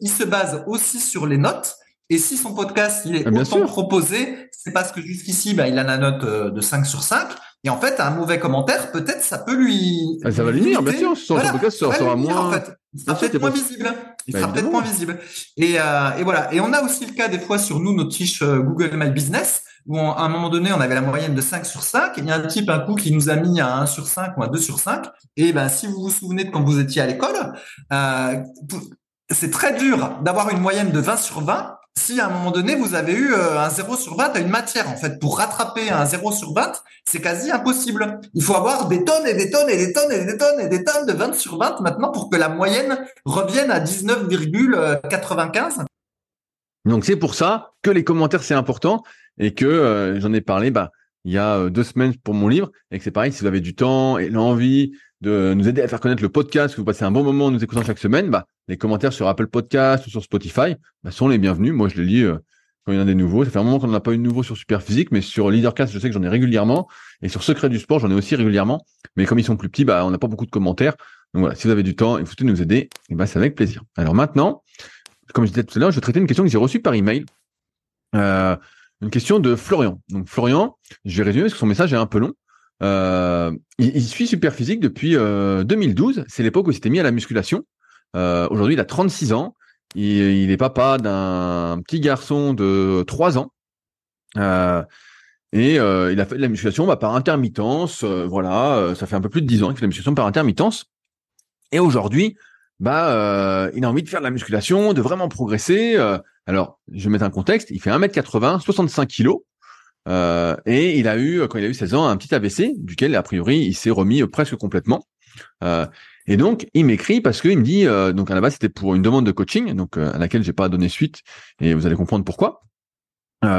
ils se basent aussi sur les notes. Et si son podcast il est ah, autant proposé, c'est parce que jusqu'ici, bah, il a la note de 5 sur 5. Et en fait, un mauvais commentaire, peut-être, ça peut lui.
Ah, ça va lui nuire, bien sûr. Son podcast sera, moins.
En fait. Il sera peut-être moins visible. Il sera peut-être moins visible. Et, euh, et voilà. Et on a aussi le cas des fois sur nous, notre fiche euh, Google My Business, où à un moment donné, on avait la moyenne de 5 sur 5. il y a un type, un coup, qui nous a mis à 1 sur 5 ou à 2 sur 5. Et ben, si vous vous souvenez de quand vous étiez à l'école, euh, c'est très dur d'avoir une moyenne de 20 sur 20 si à un moment donné vous avez eu euh, un 0 sur 20 à une matière, en fait, pour rattraper un 0 sur 20, c'est quasi impossible. Il faut avoir des tonnes et des tonnes et des tonnes et des tonnes et des tonnes de 20 sur 20 maintenant pour que la moyenne revienne à 19,95.
Donc c'est pour ça que les commentaires c'est important et que euh, j'en ai parlé bah il y a euh, deux semaines pour mon livre et que c'est pareil si vous avez du temps et l'envie de nous aider à faire connaître le podcast, que vous passez un bon moment en nous écoutant chaque semaine, bah, les commentaires sur Apple Podcast ou sur Spotify bah, sont les bienvenus. Moi, je les lis euh, quand il y en a des nouveaux. Ça fait un moment qu'on n'en a pas eu de nouveaux sur Superphysique, mais sur Leadercast, je sais que j'en ai régulièrement. Et sur Secret du Sport, j'en ai aussi régulièrement. Mais comme ils sont plus petits, bah, on n'a pas beaucoup de commentaires. Donc voilà, si vous avez du temps et vous souhaitez nous aider, et bah, c'est avec plaisir. Alors maintenant, comme je disais tout à l'heure, je vais traiter une question que j'ai reçue par email. Euh, une question de Florian. Donc Florian, je vais résumer parce que son message est un peu long. Euh, il, il, suit Superphysique depuis euh, 2012. C'est l'époque où il s'était mis à la musculation. Euh, Aujourd'hui, il a 36 ans. Il, est papa d'un petit garçon de 3 ans. Euh, et euh, il a fait de la musculation bah, par intermittence. Euh, voilà, ça fait un peu plus de 10 ans qu'il fait de la musculation par intermittence. Et aujourd'hui, bah, il a envie de faire de la musculation, de vraiment progresser. alors, je vais mettre un contexte. Il fait 1m80, 65 kilos. Euh, et il a eu, quand il a eu 16 ans, un petit AVC, duquel, a priori, il s'est remis presque complètement. Euh, et donc, il m'écrit parce qu'il me dit, euh, donc à la base, c'était pour une demande de coaching, donc à laquelle j'ai pas donné suite, et vous allez comprendre pourquoi.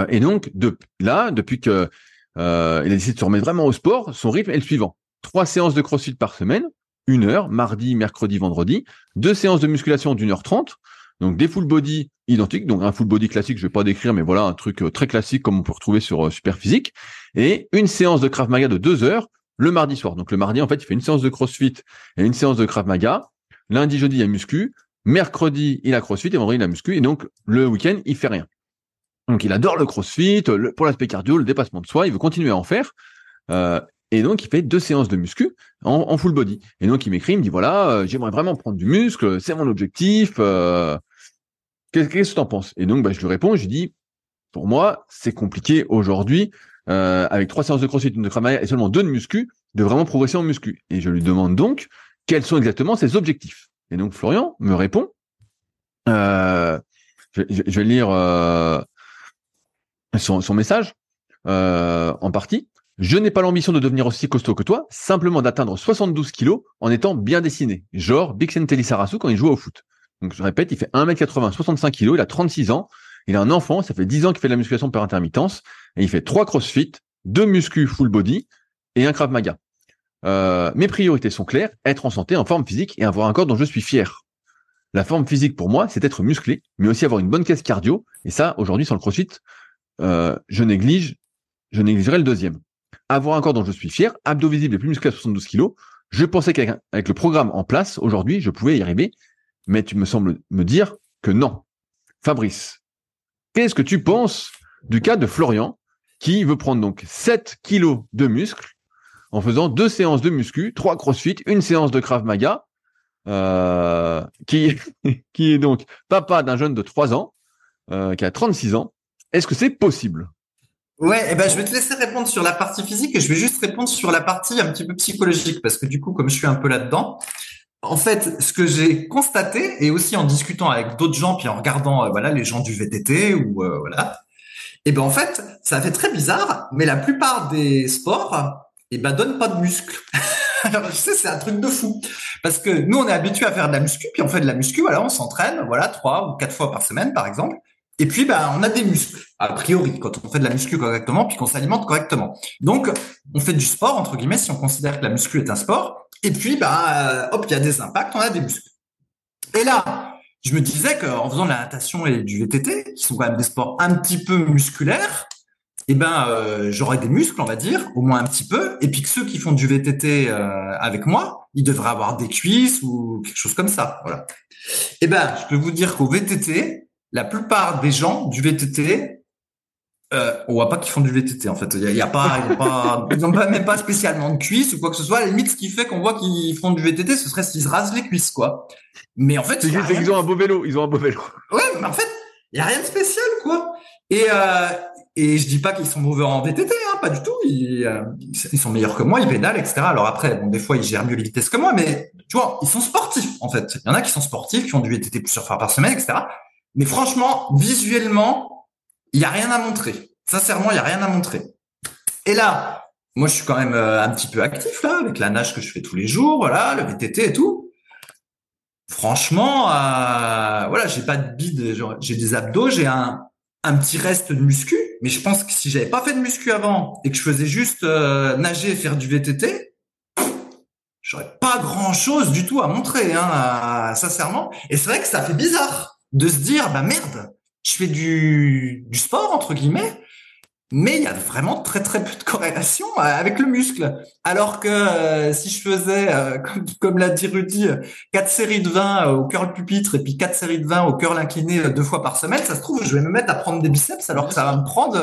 et donc, de, là, depuis que il a décidé de se remettre vraiment au sport, son rythme est le suivant. Trois séances de crossfit par semaine, une heure, mardi, mercredi, vendredi, deux séances de musculation d'une heure trente, donc des full body identiques, donc un full body classique, je vais pas décrire, mais voilà un truc euh, très classique comme on peut retrouver sur euh, Super Physique, et une séance de Krav Maga de deux heures le mardi soir. Donc le mardi, en fait, il fait une séance de CrossFit et une séance de Krav Maga. Lundi, jeudi, il y a muscu. Mercredi, il a CrossFit et vendredi, il a muscu. Et donc le week-end, il fait rien. Donc il adore le CrossFit, pour l'aspect cardio, le dépassement de soi, il veut continuer à en faire. Euh, et donc, il fait deux séances de muscu en, full body. Et donc, il m'écrit, il me dit, voilà, j'aimerais vraiment prendre du muscle, c'est mon objectif. Qu'est-ce que tu en penses? Et donc, bah, je lui réponds, je lui dis, pour moi, c'est compliqué aujourd'hui, euh, avec trois séances de crossfit, de travail et seulement deux de muscu, de vraiment progresser en muscu. Et je lui demande donc quels sont exactement ses objectifs? Et donc, Florian me répond, euh, je, vais lire euh, son, son, message euh, en partie. Je n'ai pas l'ambition de devenir aussi costaud que toi, simplement d'atteindre 72 kilos en étant bien dessiné, genre Bixen Telly-Sarasu quand il joue au foot. Donc je répète, il fait 1m80, 65 kg, il a 36 ans, il a un enfant, ça fait 10 ans qu'il fait de la musculation par intermittence, et il fait 3 crossfit, 2 muscu full body et un Krav Maga. Euh, mes priorités sont claires, être en santé, en forme physique et avoir un corps dont je suis fier. La forme physique pour moi, c'est être musclé, mais aussi avoir une bonne caisse cardio. Et ça, aujourd'hui, sans le crossfit, euh, je néglige, je négligerai le deuxième. Avoir un corps dont je suis fier, abdos visibles et plus musclés à 72 kg. Je pensais qu'avec le programme en place, aujourd'hui, je pouvais y arriver, mais tu me sembles me dire que non. Fabrice, qu'est-ce que tu penses du cas de Florian qui veut prendre donc 7 kilos de muscles en faisant deux séances de muscu, trois crossfit, une séance de Krav Maga, euh, qui, est donc papa d'un jeune de 3 ans, euh, qui a 36 ans. Est-ce que c'est possible?
Ouais, eh ben, je vais te laisser répondre sur la partie physique et je vais juste répondre sur la partie un petit peu psychologique parce que du coup, comme je suis un peu là-dedans, en fait, ce que j'ai constaté et aussi en discutant avec d'autres gens puis en regardant, euh, voilà, les gens du VTT ou euh, voilà, et eh ben en fait, ça fait très bizarre, mais la plupart des sports, et eh ben donnent pas de muscles. Alors, je sais, c'est un truc de fou. Parce que nous, on est habitué à faire de la muscu, puis on fait de la muscu, voilà, on s'entraîne, voilà, trois ou quatre fois par semaine, par exemple. Et puis, ben, on a des muscles, a priori, quand on fait de la muscu correctement, puis qu'on s'alimente correctement. Donc, on fait du sport, entre guillemets, si on considère que la muscu est un sport. Et puis, ben, hop, il y a des impacts, on a des muscles. Et là, je me disais qu'en faisant de la natation et du VTT, qui sont quand même des sports un petit peu musculaires, eh ben euh, j'aurais des muscles, on va dire, au moins un petit peu, et puis que ceux qui font du VTT euh, avec moi, ils devraient avoir des cuisses ou quelque chose comme ça, voilà. Eh ben, je peux vous dire qu'au VTT, la plupart des gens du VTT, euh, on voit pas qu'ils font du VTT en fait. Il y, a, pas, y a pas, ils n'ont pas même pas spécialement de cuisses ou quoi que ce soit. À la limite, ce qui fait qu'on voit qu'ils font du VTT, ce serait s'ils se rasent les cuisses, quoi. Mais en fait,
c'est juste qu'ils ont un beau vélo. Ils ont un beau vélo.
Ouais, mais en fait, il y a rien de spécial, quoi. Et euh, et je dis pas qu'ils sont mauvais en VTT, hein, pas du tout. Ils, euh, ils, sont meilleurs que moi, ils pédalent, etc. Alors après, bon, des fois, ils gèrent mieux les vitesses que moi, mais tu vois, ils sont sportifs, en fait. Il y en a qui sont sportifs, qui font du VTT plusieurs fois par semaine, etc. Mais franchement, visuellement, il y a rien à montrer. Sincèrement, il y a rien à montrer. Et là, moi, je suis quand même euh, un petit peu actif, là, avec la nage que je fais tous les jours, voilà, le VTT et tout. Franchement, euh, voilà, j'ai pas de bide, j'ai des abdos, j'ai un, un petit reste de muscu, mais je pense que si j'avais pas fait de muscu avant et que je faisais juste euh, nager et faire du VTT, j'aurais pas grand chose du tout à montrer, hein, sincèrement. Et c'est vrai que ça fait bizarre de se dire, bah merde, je fais du, du sport entre guillemets, mais il y a vraiment très très peu de corrélation euh, avec le muscle. Alors que euh, si je faisais, euh, comme, l'a dit Rudy, quatre séries de 20 au curl pupitre et puis quatre séries de 20 au curl incliné deux fois par semaine, ça se trouve, je vais me mettre à prendre des biceps alors que ça va me prendre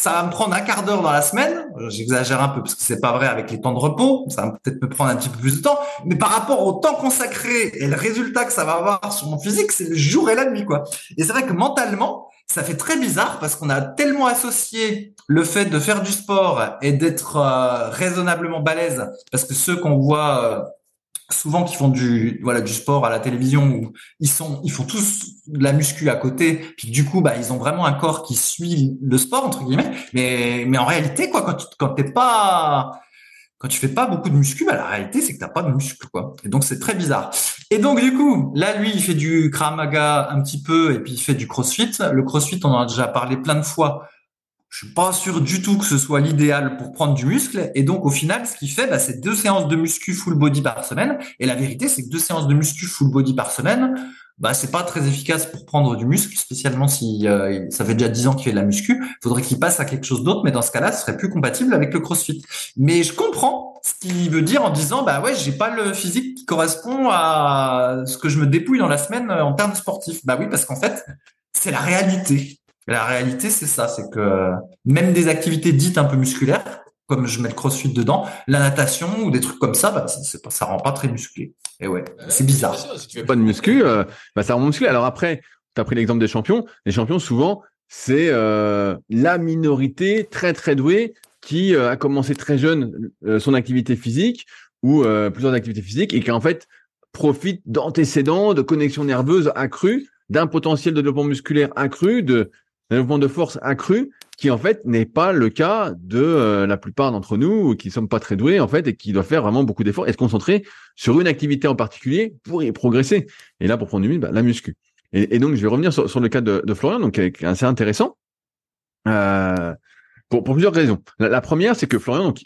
ça va me prendre un quart d'heure dans la semaine. J'exagère un peu parce que c'est pas vrai avec les temps de repos. Ça va peut-être me prendre un petit peu plus de temps. Mais par rapport au temps consacré et le résultat que ça va avoir sur mon physique, c'est le jour et la nuit, quoi. Et c'est vrai que mentalement, ça fait très bizarre parce qu'on a tellement associé le fait de faire du sport et d'être euh, raisonnablement balèze, parce que ceux qu'on voit euh, souvent qui font du voilà du sport à la télévision où ils sont ils font tous de la muscu à côté puis du coup bah ils ont vraiment un corps qui suit le sport entre guillemets mais mais en réalité quoi quand tu, quand t'es pas quand tu fais pas beaucoup de muscu, bah, la réalité, c'est que t'as pas de muscle, quoi. Et donc, c'est très bizarre. Et donc, du coup, là, lui, il fait du Kramaga un petit peu, et puis il fait du CrossFit. Le CrossFit, on en a déjà parlé plein de fois. Je suis pas sûr du tout que ce soit l'idéal pour prendre du muscle. Et donc, au final, ce qu'il fait, bah, c'est deux séances de muscu full body par semaine. Et la vérité, c'est que deux séances de muscu full body par semaine, bah c'est pas très efficace pour prendre du muscle, spécialement si euh, ça fait déjà 10 ans qu'il fait de la muscu. Faudrait qu'il passe à quelque chose d'autre, mais dans ce cas-là, ce serait plus compatible avec le CrossFit. Mais je comprends ce qu'il veut dire en disant bah ouais, j'ai pas le physique qui correspond à ce que je me dépouille dans la semaine en termes sportifs. Bah oui, parce qu'en fait, c'est la réalité. La réalité, c'est ça, c'est que même des activités dites un peu musculaires, comme je mets le crossfit dedans, la natation ou des trucs comme ça, bah, c'est pas, ça rend pas très musclé. Et ouais, c'est bizarre.
Si tu fais pas de muscu, euh, bah, ça rend musclé. Alors après, tu as pris l'exemple des champions. Les champions, souvent, c'est euh, la minorité très très douée qui euh, a commencé très jeune son activité physique ou plusieurs activités physiques et qui en fait profite d'antécédents, de connexions nerveuses accrues, d'un potentiel de développement musculaire accru, de développement de force accru qui en fait n'est pas le cas de euh, la plupart d'entre nous qui sommes pas très doués en fait et qui doivent faire vraiment beaucoup d'efforts et se concentrer sur une activité en particulier pour y progresser. Et là, pour prendre du muscle, bah, la muscu. Et, donc, je vais revenir sur, le cas de, Florian, donc qui est assez intéressant euh, pour, plusieurs raisons. La, première, c'est que Florian, donc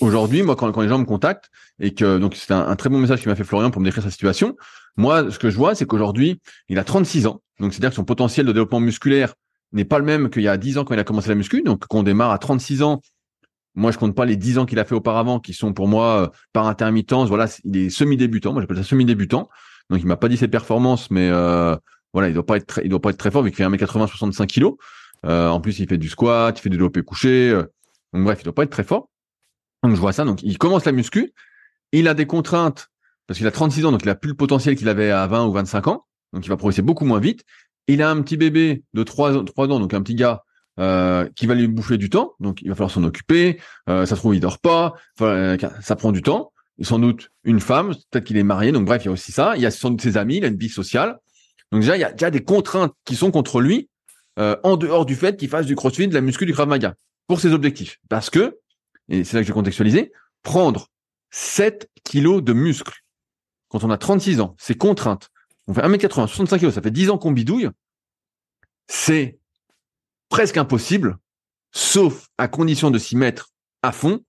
aujourd'hui, moi, quand, quand, les gens me contactent et que donc c'est un, un, très bon message qui m'a fait Florian pour me décrire sa situation. Moi, ce que je vois, c'est qu'aujourd'hui, il a 36 ans, donc c'est-à-dire que son potentiel de développement musculaire n'est pas le même qu'il y a 10 ans quand il a commencé la muscu. Donc, quand on démarre à 36 ans, moi, je compte pas les 10 ans qu'il a fait auparavant, qui sont pour moi euh, par intermittence. Voilà, il est semi-débutant. Moi, j'appelle ça semi-débutant. Donc, il m'a pas dit ses performances, mais euh, voilà, il doit pas être très, doit pas être très fort vu qu'il fait 1m80, 65 kilos. Euh, en plus, il fait du squat, il fait du développé couché. Euh. donc, bref, il doit pas être très fort. Donc, je vois ça. Donc, il commence la muscu. Il a des contraintes parce qu'il a 36 ans, donc il a plus le potentiel qu'il avait à 20 ou 25 ans. Donc, il va progresser beaucoup moins vite. Il a un petit bébé de 3, 3 ans, donc un petit gars, euh, qui va lui bouffer du temps, donc il va falloir s'en occuper, euh, ça se trouve il dort pas, ça prend du temps, sans doute une femme, peut-être qu'il est marié, donc bref, il y a aussi ça, il y a sans doute ses amis, il a une vie sociale, donc déjà il y a déjà des contraintes qui sont contre lui, euh, en dehors du fait qu'il fasse du crossfit, de la muscu, du Krav Maga, pour ses objectifs, parce que, et c'est là que j'ai contextualisé, prendre 7 kilos de muscles quand on a 36 ans, c'est contrainte, on fait 1m80, 65 kilos, ça fait 10 ans qu'on bidouille, c'est presque impossible, sauf à condition de s'y mettre à fond.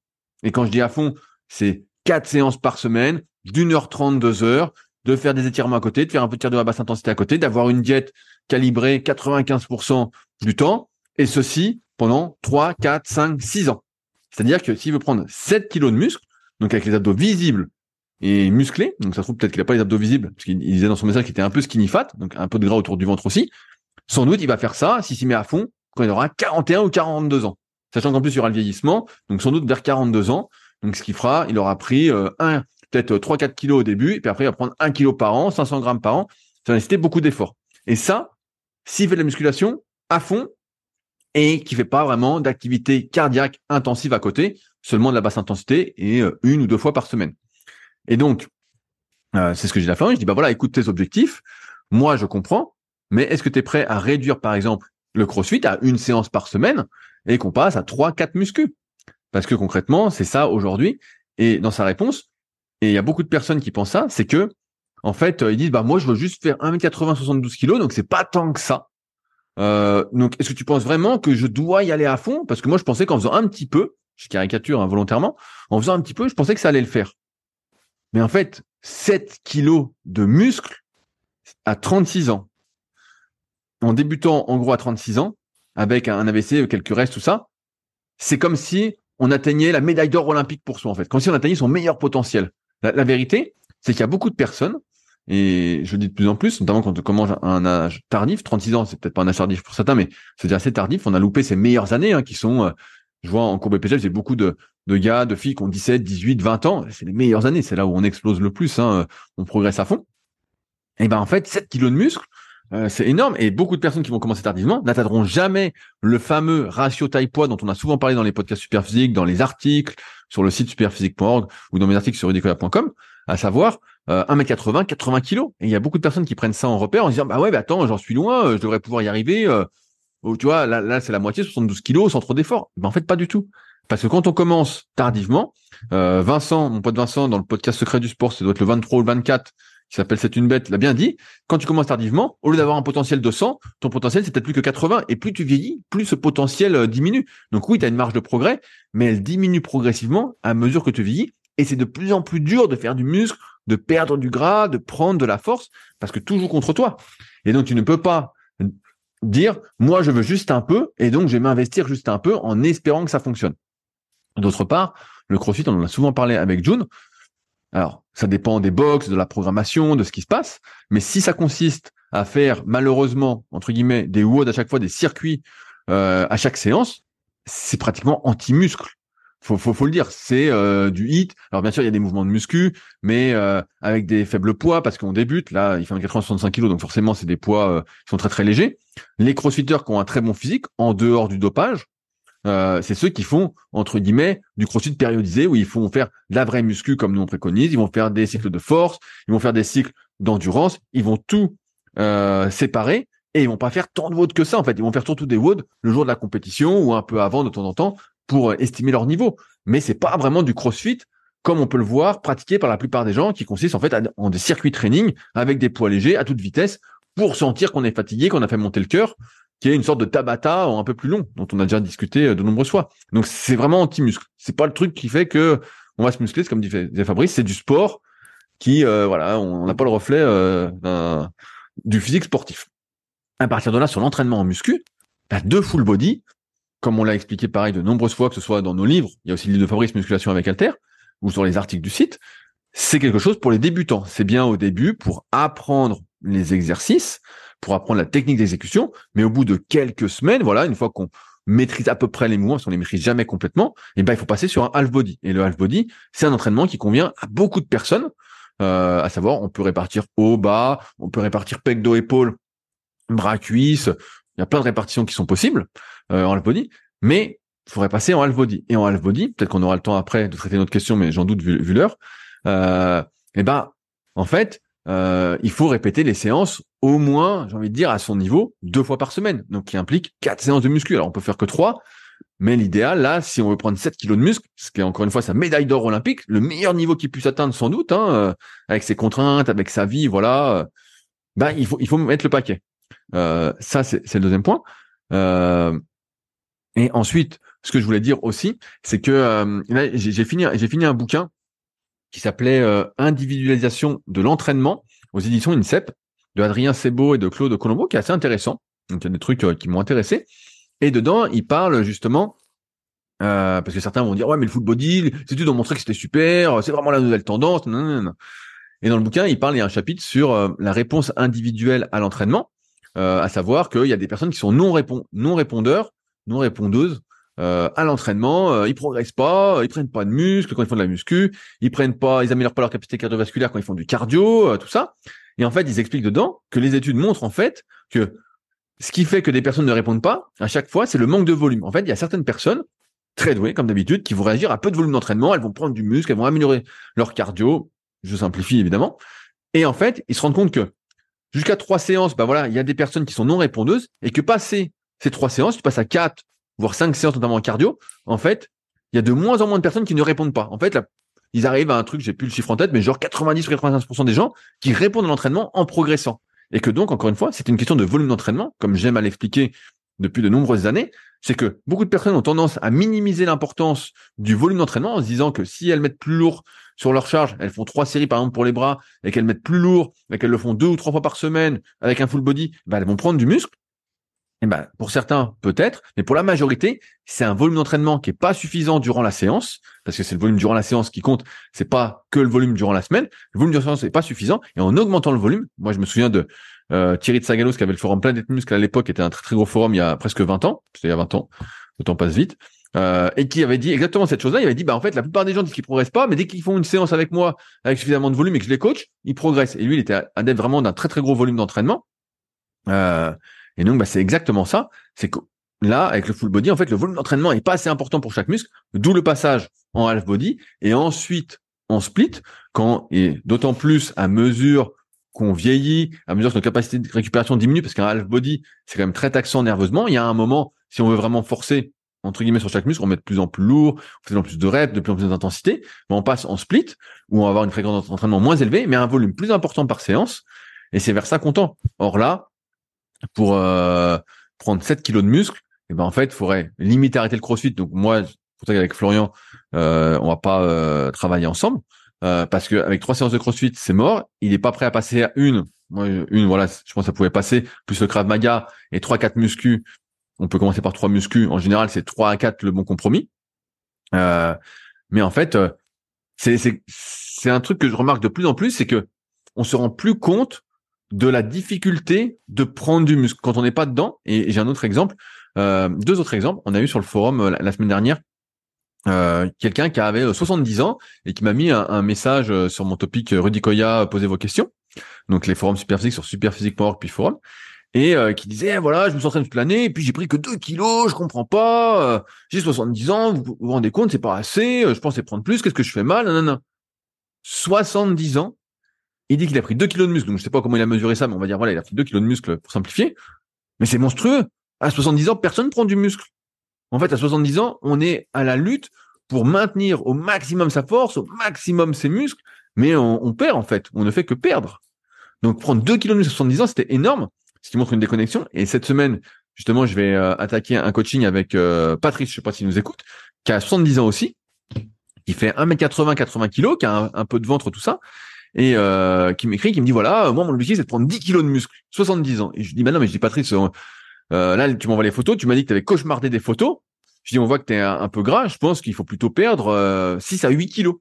Et quand je dis à fond, c'est quatre séances par semaine, d'une heure trente, deux heures, de faire des étirements à côté, de faire un peu de de la basse intensité à côté, d'avoir une diète calibrée 95% du temps, et ceci pendant 3, 4, 5, 6 ans. C'est-à-dire que s'il veut prendre 7 kilos de muscle, donc avec les abdos visibles et musclés, donc ça se trouve peut-être qu'il n'a pas les abdos visibles, parce qu'il disait dans son message qu'il était un peu skinny fat, donc un peu de gras autour du ventre aussi, sans doute il va faire ça s'il s'y met à fond quand il aura 41 ou 42 ans. Sachant qu'en plus, il y aura le vieillissement, donc sans doute vers 42 ans. Donc ce qu'il fera, il aura pris euh, un, peut-être 3-4 kilos au début, et puis après il va prendre 1 kilo par an, 500 grammes par an. Ça va nécessiter beaucoup d'efforts. Et ça, s'il fait de la musculation à fond, et qui fait pas vraiment d'activité cardiaque intensive à côté, seulement de la basse intensité et euh, une ou deux fois par semaine. Et donc, euh, c'est ce que j'ai à fin. Je dis, bah voilà, écoute tes objectifs. Moi, je comprends. Mais est-ce que tu es prêt à réduire, par exemple, le crossfit à une séance par semaine et qu'on passe à 3 quatre muscu? Parce que concrètement, c'est ça aujourd'hui. Et dans sa réponse, et il y a beaucoup de personnes qui pensent ça, c'est que, en fait, ils disent, bah, moi, je veux juste faire 1m80, 72 kilos, donc c'est pas tant que ça. Euh, donc, est-ce que tu penses vraiment que je dois y aller à fond? Parce que moi, je pensais qu'en faisant un petit peu, je caricature involontairement, en faisant un petit peu, je pensais que ça allait le faire. Mais en fait, 7 kilos de muscles à 36 ans, en débutant en gros à 36 ans, avec un AVC, quelques restes, tout ça, c'est comme si on atteignait la médaille d'or olympique pour soi, en fait. Comme si on atteignait son meilleur potentiel. La, vérité, c'est qu'il y a beaucoup de personnes, et je le dis de plus en plus, notamment quand on commence à un âge tardif, 36 ans, c'est peut-être pas un âge tardif pour certains, mais c'est déjà assez tardif, on a loupé ses meilleures années, hein, qui sont, euh, je vois en courbe PGF, j'ai beaucoup de, de gars, de filles qui ont 17, 18, 20 ans, c'est les meilleures années, c'est là où on explose le plus, hein, on progresse à fond. Et ben en fait, 7 kilos de muscles, euh, c'est énorme et beaucoup de personnes qui vont commencer tardivement n'atteindront jamais le fameux ratio taille-poids dont on a souvent parlé dans les podcasts Superphysique, dans les articles, sur le site superphysique.org ou dans mes articles sur rudicola.com, à savoir euh, 1m80, 80 kg. Et il y a beaucoup de personnes qui prennent ça en repère en se disant bah ouais, bah attends, j'en suis loin, euh, je devrais pouvoir y arriver. Euh, tu vois, là, là c'est la moitié, 72 kg sans trop d'efforts. Ben, en fait, pas du tout. Parce que quand on commence tardivement, Vincent, mon pote Vincent, dans le podcast Secret du Sport, ça doit être le 23 ou le 24, qui s'appelle C'est une bête, l'a bien dit. Quand tu commences tardivement, au lieu d'avoir un potentiel de 100, ton potentiel c'est peut-être plus que 80. Et plus tu vieillis, plus ce potentiel euh, diminue. Donc oui, tu as une marge de progrès, mais elle diminue progressivement à mesure que tu vieillis. Et c'est de plus en plus dur de faire du muscle, de perdre du gras, de prendre de la force, parce que toujours contre toi. Et donc tu ne peux pas dire, moi je veux juste un peu, et donc je vais m'investir juste un peu en espérant que ça fonctionne. D'autre part, le CrossFit, on en a souvent parlé avec June, alors, ça dépend des box, de la programmation, de ce qui se passe. Mais si ça consiste à faire malheureusement entre guillemets des WOD à chaque fois, des circuits euh, à chaque séance, c'est pratiquement anti-muscle. Faut, faut, le dire, c'est euh, du hit. Alors bien sûr, il y a des mouvements de muscu, mais euh, avec des faibles poids parce qu'on débute. Là, il fait un 65 kg, donc forcément, c'est des poids qui sont très très légers. Les crossfitters qui ont un très bon physique en dehors du dopage, euh, c'est ceux qui font entre guillemets du crossfit périodisé où ils font faire de la vraie muscu comme nous on préconise, ils vont faire des cycles de force, ils vont faire des cycles d'endurance, ils vont tout euh, séparer et ils vont pas faire tant de WOD que ça en fait, ils vont faire surtout des WOD le jour de la compétition ou un peu avant de temps en temps pour estimer leur niveau, mais c'est pas vraiment du crossfit comme on peut le voir pratiqué par la plupart des gens qui consistent en fait en des circuits training avec des poids légers à toute vitesse pour sentir qu'on est fatigué, qu'on a fait monter le cœur qui est une sorte de tabata un peu plus long, dont on a déjà discuté euh, de nombreuses fois. Donc c'est vraiment anti-muscle. C'est pas le truc qui fait que on va se muscler, comme dit Fabrice, c'est du sport qui, euh, voilà, on n'a pas le reflet euh, du physique sportif. À partir de là, sur l'entraînement en muscu, bah, deux full body, comme on l'a expliqué pareil de nombreuses fois, que ce soit dans nos livres, il y a aussi le livre de Fabrice Musculation avec Alter, ou sur les articles du site, c'est quelque chose pour les débutants. C'est bien au début pour apprendre les exercices, pour apprendre la technique d'exécution, mais au bout de quelques semaines, voilà, une fois qu'on maîtrise à peu près les mouvements, parce qu'on les maîtrise jamais complètement, et eh ben il faut passer sur un half body. Et le half body, c'est un entraînement qui convient à beaucoup de personnes, euh, à savoir on peut répartir haut, bas, on peut répartir pec, dos, épaule bras, cuisses. Il y a plein de répartitions qui sont possibles euh, en body, mais il faudrait passer en body. Et en body, peut-être qu'on aura le temps après de traiter notre question, mais j'en doute vu, vu l'heure. Euh, et ben, en fait, euh, il faut répéter les séances au moins, j'ai envie de dire, à son niveau, deux fois par semaine. Donc, qui implique quatre séances de muscu. Alors, on peut faire que trois, mais l'idéal, là, si on veut prendre 7 kilos de muscle, ce qui est encore une fois sa médaille d'or olympique, le meilleur niveau qu'il puisse atteindre sans doute, hein, euh, avec ses contraintes, avec sa vie, voilà, euh, ben, il faut, il faut mettre le paquet. Euh, ça, c'est le deuxième point. Et ensuite, ce que je voulais dire aussi, c'est que j'ai fini, j'ai fini un bouquin qui s'appelait Individualisation de l'entraînement aux éditions INSEP de Adrien Sebo et de Claude Colombo, qui est assez intéressant. Donc il y a des trucs qui m'ont intéressé. Et dedans, il parle justement, euh, parce que certains vont dire ouais mais le full body, les études ont montré que c'était super, c'est vraiment la nouvelle tendance. Non, non, non. Et dans le bouquin, il parle, il y a un chapitre sur euh, la réponse individuelle à l'entraînement, euh, à savoir qu'il y a des personnes qui sont non, non répondeurs, non répondeuses euh, à l'entraînement, euh, ils progressent pas, ils prennent pas de muscles quand ils font de la muscu, ils prennent pas, ils améliorent pas leur capacité cardiovasculaire quand ils font du cardio, tout ça. Et en fait, ils expliquent dedans que les études montrent en fait que ce qui fait que des personnes ne répondent pas, à chaque fois, c'est le manque de volume. En fait, il y a certaines personnes, très douées, comme d'habitude, qui vont réagir à peu de volume d'entraînement, elles vont prendre du muscle, elles vont améliorer leur cardio, je simplifie évidemment, et en fait, ils se rendent compte que jusqu'à trois séances, ben voilà, il y a des personnes qui sont non répondeuses, et que passer ces trois séances, tu passes à quatre, voire cinq séances, notamment en cardio, en fait, il y a de moins en moins de personnes qui ne répondent pas. En fait, là, ils arrivent à un truc, j'ai plus le chiffre en tête, mais genre 90 ou 95% des gens qui répondent à l'entraînement en progressant. Et que donc, encore une fois, c'est une question de volume d'entraînement, comme j'aime à l'expliquer depuis de nombreuses années, c'est que beaucoup de personnes ont tendance à minimiser l'importance du volume d'entraînement en se disant que si elles mettent plus lourd sur leur charge, elles font trois séries par exemple pour les bras, et qu'elles mettent plus lourd, et qu'elles le font deux ou trois fois par semaine avec un full body, bah, elles vont prendre du muscle. Et ben, pour certains, peut-être, mais pour la majorité, c'est un volume d'entraînement qui est pas suffisant durant la séance, parce que c'est le volume durant la séance qui compte, c'est pas que le volume durant la semaine. Le volume durant la séance n'est pas suffisant, et en augmentant le volume, moi je me souviens de euh, Thierry de Sagalos qui avait le forum plein d'être muscles à l'époque, qui était un très très gros forum il y a presque 20 ans, c'était il y a 20 ans, le temps passe vite, euh, et qui avait dit exactement cette chose-là. Il avait dit, bah en fait, la plupart des gens disent qu'ils progressent pas, mais dès qu'ils font une séance avec moi avec suffisamment de volume et que je les coach, ils progressent. Et lui, il était adepte vraiment d'un très très gros volume d'entraînement. Euh, et donc, bah, c'est exactement ça. C'est que là, avec le full body, en fait, le volume d'entraînement est pas assez important pour chaque muscle, d'où le passage en half body et ensuite en split, quand, et d'autant plus à mesure qu'on vieillit, à mesure que notre capacité de récupération diminue, parce qu'un half body, c'est quand même très taxant nerveusement. Il y a un moment, si on veut vraiment forcer, entre guillemets, sur chaque muscle, on met de plus en plus lourd, on fait de plus en plus de reps, de plus en plus d'intensité, mais on passe en split, où on va avoir une fréquence d'entraînement moins élevée, mais un volume plus important par séance, et c'est vers ça qu'on tend. Or là, pour euh, prendre 7 kilos de muscle, et eh ben en fait, il faudrait limiter arrêter le crossfit. Donc moi, pour ça qu'avec Florian, euh, on va pas euh, travailler ensemble euh, parce que avec trois séances de crossfit, c'est mort. Il est pas prêt à passer à une. Une, voilà, je pense que ça pouvait passer. Plus le Krav Maga et trois quatre muscu. On peut commencer par trois muscu. En général, c'est trois à quatre le bon compromis. Euh, mais en fait, c'est c'est un truc que je remarque de plus en plus, c'est que on se rend plus compte de la difficulté de prendre du muscle quand on n'est pas dedans. Et, j'ai un autre exemple, euh, deux autres exemples. On a eu sur le forum euh, la, semaine dernière euh, quelqu'un qui avait 70 ans et qui m'a mis un, message sur mon topic Rudy Koya, posez vos questions. Donc les forums Superphysique sur superphysique.org puis forum et qui disait voilà je me suis entraîné toute l'année et puis j'ai pris que 2 kilos je comprends pas j'ai 70 ans vous vous, rendez compte c'est pas assez je pensais prendre plus qu'est-ce que je fais mal non 70 ans il dit qu'il a pris 2 kilos de muscle, donc je sais pas comment il a mesuré ça, mais on va dire voilà, il a pris 2 kilos de muscle pour simplifier. Mais c'est monstrueux. À 70 ans, personne prend du muscle. En fait, à 70 ans, on est à la lutte pour maintenir au maximum sa force, au maximum ses muscles, mais on, perd en fait. On ne fait que perdre. Donc prendre 2 kilos de muscle à 70 ans, c'était énorme, ce qui montre une déconnexion. Et cette semaine, justement, je vais euh, attaquer un coaching avec euh, Patrice, je sais pas s'il nous écoute, qui a 70 ans aussi, qui fait 1m80, 80 kg, qui a un peu de ventre, tout ça, et euh, qui m'écrit, qui me dit voilà, moi mon objectif c'est de prendre 10 kilos de muscle, 70 ans. Et je dis bah non mais je dis Patrice, euh, euh, là tu m'envoies les photos, tu m'as dit que tu avais cauchemardé des photos. Je dis on voit que tu es un, peu gras, je pense qu'il faut plutôt perdre 6 à 8 kilos.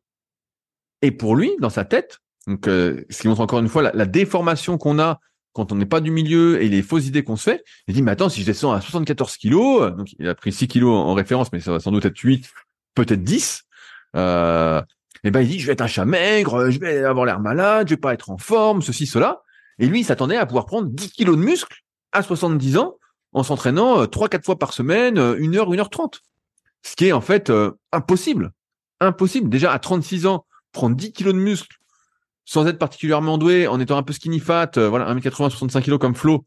Et pour lui, dans sa tête, donc ce qui montre encore une fois la, déformation qu'on a quand on n'est pas du milieu et les fausses idées qu'on se fait, il dit mais attends si je descends à 74 kilos, donc il a pris 6 kilos en référence, mais ça va sans doute être 8, peut-être 10. Euh, et ben il dit je vais être un chat maigre, je vais avoir l'air malade, je vais pas être en forme, ceci, cela. Et lui, il s'attendait à pouvoir prendre 10 kilos de muscle à 70 ans en s'entraînant trois, quatre fois par semaine, une heure, une heure trente. Ce qui est en fait impossible. Impossible. Déjà à 36 ans, prendre 10 kilos de muscle sans être particulièrement doué, en étant un peu skinny fat, voilà, 1m80, 65 kilos comme Flo,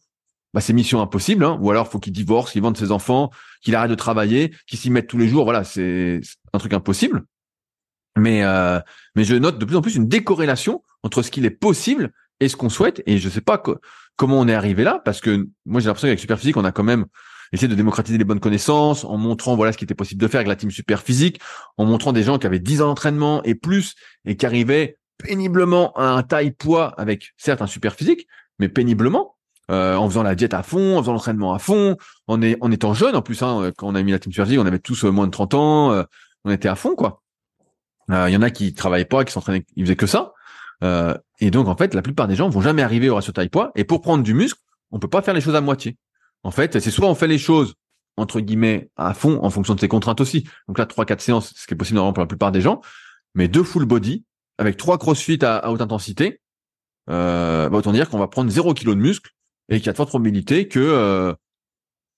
bah c'est mission impossible. Hein. Ou alors faut qu'il divorce, qu'il vende ses enfants, qu'il arrête de travailler, qu'il s'y mette tous les jours. Voilà, c'est un truc impossible. Mais euh, mais je note de plus en plus une décorrélation entre ce qu'il est possible et ce qu'on souhaite. Et je sais pas comment on est arrivé là, parce que moi j'ai l'impression qu'avec Superphysique, on a quand même essayé de démocratiser les bonnes connaissances, en montrant voilà ce qui était possible de faire avec la team Superphysique, en montrant des gens qui avaient 10 ans d'entraînement et plus et qui arrivaient péniblement à un taille poids avec certes un Superphysique, mais péniblement. Euh, en faisant la diète à fond, en faisant l'entraînement à fond, en, étant jeune en plus. Hein, quand on a mis la team Superphysique, on avait tous moins de 30 ans, euh, on était à fond quoi. Il euh, y en a qui travaillaient pas, qui s'entraînaient, ils faisaient que ça. Euh, et donc en fait, la plupart des gens vont jamais arriver au ratio taille poids. Et pour prendre du muscle, on peut pas faire les choses à moitié. En fait, c'est soit on fait les choses entre guillemets à fond en fonction de ses contraintes aussi. Donc là, trois quatre séances, ce qui est possible normalement pour la plupart des gens, mais deux full body avec trois crossfit à, à haute intensité. Euh, bah, autant dire qu'on va prendre 0 kg de muscle et qu'il y a de fortes probabilités que, euh,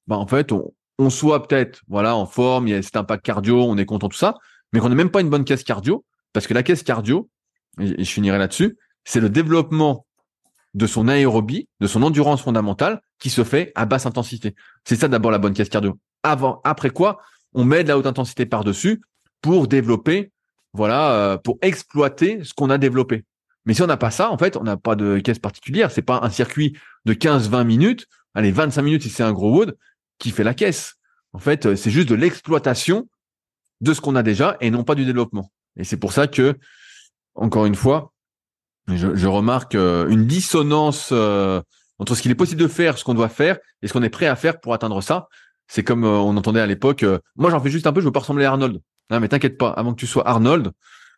bah, en fait, on, on soit peut-être voilà en forme, il y a cet impact cardio, on est content tout ça, mais qu'on n'ait même pas une bonne caisse cardio, parce que la caisse cardio, et, je finirai là-dessus, c'est le développement de son aérobie, de son endurance fondamentale, qui se fait à basse intensité. C'est ça d'abord la bonne caisse cardio. Avant, après quoi, on met de la haute intensité par-dessus pour développer, voilà, euh, pour exploiter ce qu'on a développé. Mais si on n'a pas ça, en fait, on n'a pas de caisse particulière. C'est pas un circuit de 15-20 minutes, allez, 25 minutes si c'est un gros wood, qui fait la caisse. En fait, euh, c'est juste de l'exploitation de ce qu'on a déjà et non pas du développement. Et c'est pour ça que, encore une fois, je, remarque euh, une dissonance euh, entre ce qu'il est possible de faire, ce qu'on doit faire, et ce qu'on est prêt à faire pour atteindre ça. C'est comme on entendait à l'époque, moi j'en fais juste un peu, je veux pas ressembler à Arnold. Mais t'inquiète pas, avant que tu sois Arnold,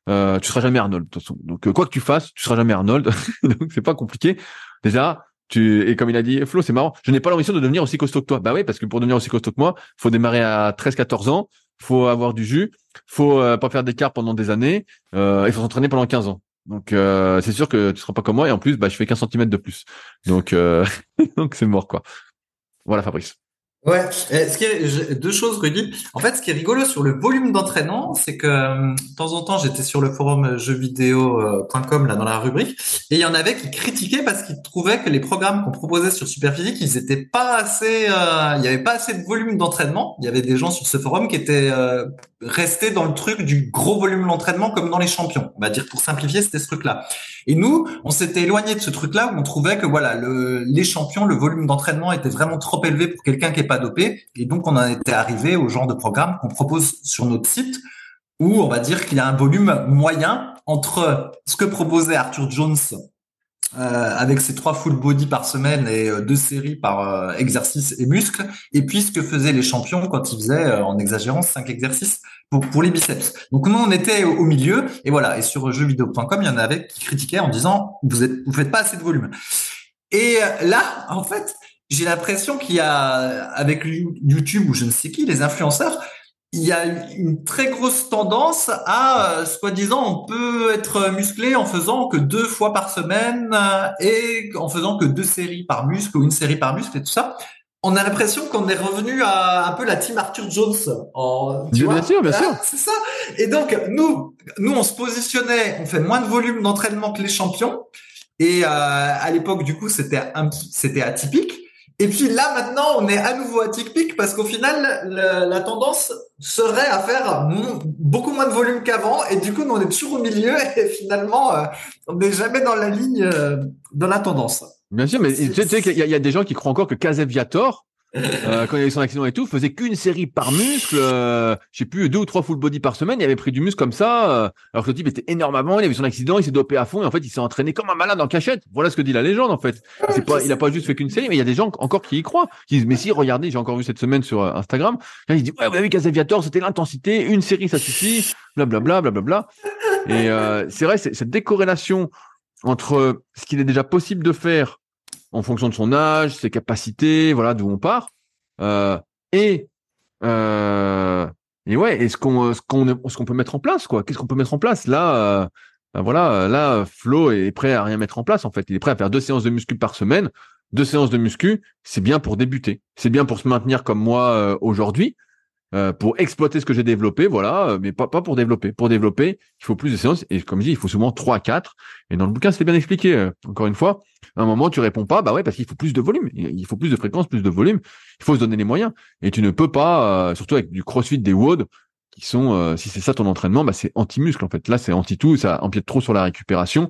euh, tu seras jamais Arnold de toute façon. Donc quoi que tu fasses, tu seras jamais Arnold. Donc c'est pas compliqué. Déjà, tu et comme il a dit Flo, c'est marrant. Je n'ai pas l'ambition de devenir aussi costaud que toi. Bah oui, parce que pour devenir aussi costaud que moi, faut démarrer à 13-14 ans, faut avoir du jus, faut euh, pas faire d'écart pendant des années, euh, il faut s'entraîner pendant 15 ans. Donc euh, c'est sûr que tu seras pas comme moi et en plus bah je fais 15 cm de plus. Donc euh, donc c'est mort quoi. Voilà Fabrice.
Ouais, ce qui deux choses, Rudy. En fait, ce qui est rigolo sur le volume d'entraînement, c'est que euh, de temps en temps, j'étais sur le forum jeuxvideo.com là dans la rubrique, et il y en avait qui critiquaient parce qu'ils trouvaient que les programmes qu'on proposait sur Superphysique, ils étaient pas assez, euh, il y avait pas assez de volume d'entraînement. Il y avait des gens sur ce forum qui étaient euh, restés dans le truc du gros volume d'entraînement comme dans les champions. On va dire pour simplifier, c'était ce truc-là. Et nous, on s'était éloigné de ce truc-là où on trouvait que voilà, le, les champions, le volume d'entraînement était vraiment trop élevé pour quelqu'un qui est pas dopé. Et donc, on en était arrivé au genre de programme qu'on propose sur notre site où on va dire qu'il y a un volume moyen entre ce que proposait Arthur Jones euh, avec ses trois full body par semaine et euh, deux séries par euh, exercice et muscle, et puis ce que faisaient les champions quand ils faisaient, en exagérant, cinq exercices pour, pour les biceps. Donc nous, on était au, milieu, et voilà. Et sur jeuxvideo.com, il y en avait qui critiquaient en disant vous êtes, vous faites pas assez de volume. Et là, en fait, j'ai l'impression qu'il y a avec YouTube ou je ne sais qui, les influenceurs, il y a une très grosse tendance à, euh, soi-disant, on peut être musclé en faisant que deux fois par semaine euh, et en faisant que deux séries par muscle ou une série par muscle et tout ça. On a l'impression qu'on est revenu à un peu la team Arthur Jones.
En, bien sûr, bien sûr.
C'est ça. Et donc, nous, nous, on se positionnait, on fait moins de volume d'entraînement que les champions. Et euh, à l'époque, du coup, c'était c'était atypique. Et puis là, maintenant, on est à nouveau atypique parce qu'au final, la tendance serait à faire beaucoup moins de volume qu'avant. Et du coup, on est toujours au milieu et finalement, euh, on n'est jamais dans la ligne, euh, dans la tendance.
Bien sûr, mais tu sais, qu'il y, a des gens qui croient encore que Caseviator, euh, quand il avait son accident et tout, faisait qu'une série par muscle, euh, je sais plus, deux ou trois full body par semaine, il avait pris du muscle comme ça, euh, alors que le type était énormément, il avait son accident, il s'est dopé à fond, et en fait, il s'est entraîné comme un malade en cachette. Voilà ce que dit la légende, en fait. C'est pas, il a pas juste fait qu'une série, mais il y a des gens encore qui y croient, qui disent, mais si, regardez, j'ai encore vu cette semaine sur euh, Instagram, il dit, ouais, vous avez vu Casaviator, c'était l'intensité, une série, ça suffit, blablabla, blablabla. Et euh, c'est vrai, cette décorrélation entre ce qu'il est déjà possible de faire en fonction de son âge, ses capacités, voilà d'où on part. Euh, et euh, et ouais, est-ce qu'on ce qu'on ce qu'on peut mettre en place quoi Qu'est-ce qu'on peut mettre en place? Là euh, Voilà, là Flo est prêt à rien mettre en place en fait. Il est prêt à faire deux séances de muscu par semaine. deux séances de muscu, c'est bien pour débuter. C'est bien pour se maintenir comme moi euh, aujourd'hui, euh, pour exploiter ce que j'ai développé, voilà, euh, mais pas, pas pour développer. Pour développer, il faut plus de séances. Et comme je dis, il faut souvent trois, quatre. Et dans le bouquin, c'est bien expliqué. encore une fois, à un moment, tu réponds pas, bah ouais, parce qu'il faut plus de volume. Il faut plus de fréquence, plus de volume. Il faut se donner les moyens. Et tu ne peux pas, surtout avec du crossfit, des WOD, qui sont, si c'est ça ton entraînement, bah c'est anti-muscle en fait. Là, c'est anti-tout, ça empiète trop sur la récupération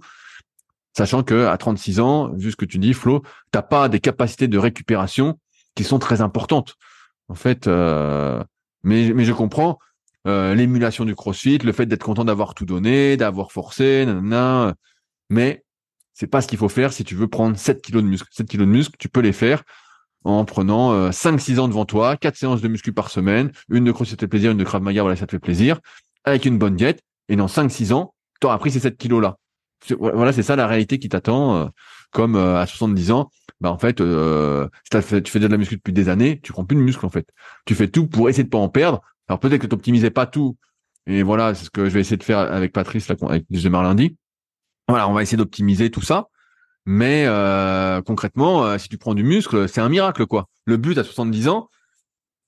sachant que à 36 ans, vu ce que tu dis, Flo, t'as pas des capacités de récupération qui sont très importantes. En fait, euh, mais mais je comprends euh, l'émulation du CrossFit, le fait d'être content d'avoir tout donné, d'avoir forcé, nanana, mais c'est pas ce qu'il faut faire si tu veux prendre 7 kilos de muscle. 7 kilos de muscle, tu peux les faire en prenant euh, 5-6 ans devant toi, 4 séances de muscu par semaine, une de CrossFit fait plaisir, une de Krav Maga, voilà, ça te fait plaisir, avec une bonne diète, et dans 5-6 ans, tu auras pris ces 7 kilos-là voilà, c'est ça la réalité qui t'attend. Euh, comme euh, à 70 ans, bah en fait, euh, si fait, tu fais de la muscu depuis des années, tu prends plus de muscle en fait. Tu fais tout pour essayer de pas en perdre. Alors peut-être que tu n'optimisais pas tout. Et voilà, c'est ce que je vais essayer de faire avec Patrice, là, avec démarre lundi. Voilà, on va essayer d'optimiser tout ça. Mais concrètement, si tu prends du muscle, c'est un miracle quoi. Le but à 70 ans,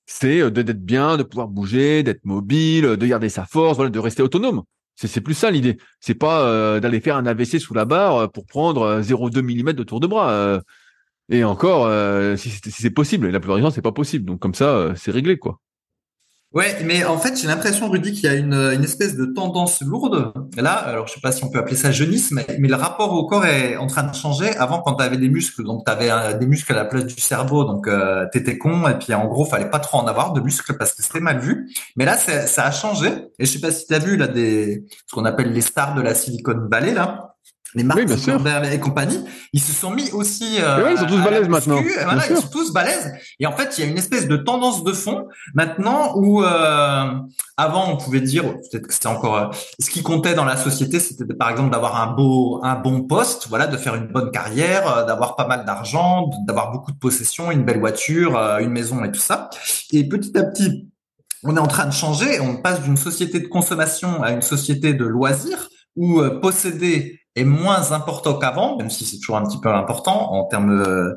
c'est d'être bien, de pouvoir bouger, d'être mobile, de garder sa force, voilà, de rester autonome. C'est plus ça l'idée. C'est pas euh, d'aller faire un AVC sous la barre euh, pour prendre 0,2 euh, mm de tour de bras. Et encore, si c'est possible. Et la plupart du temps, c'est pas possible. Donc comme ça, c'est réglé quoi.
Ouais, mais en fait, j'ai l'impression, Rudy, qu'il y a une, une, espèce de tendance lourde. Là, alors je sais pas si on peut appeler ça jeunisme, mais, le rapport au corps est en train de changer. Avant, quand tu avais des muscles, donc tu avais des muscles à la place du cerveau, donc euh, tu étais con, et puis en gros, fallait pas trop en avoir de muscles parce que c'était mal vu. Mais là, ça a changé. Et je sais pas si tu as vu là des ce qu'on appelle les stars de la Silicon Valley là les marques et compagnie, ils se sont mis aussi.
Euh, ils sont tous balèzes maintenant.
Voilà, ils sont tous balèzes. Et en fait, il y a une espèce de tendance de fond maintenant où euh, avant on pouvait dire, peut-être que c'était encore euh, ce qui comptait dans la société, c'était par exemple d'avoir un beau, un bon poste, voilà, de faire une bonne carrière, euh, d'avoir pas mal d'argent, d'avoir beaucoup de possessions, une belle voiture, une maison et tout ça. Et petit à petit, on est en train de changer. On passe d'une société de consommation à une société de loisirs où posséder est moins important qu'avant, même si c'est toujours un petit peu important en termes, euh,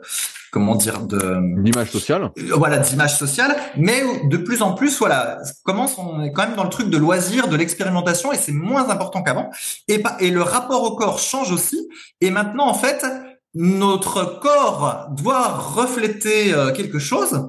comment dire, de
d'image sociale.
Euh, voilà, d'image sociale, mais de plus en plus, voilà, commence on est quand même dans le truc de loisir, de l'expérimentation, et c'est moins important qu'avant. Et et le rapport au corps change aussi. Et maintenant, en fait, notre corps doit refléter euh, quelque chose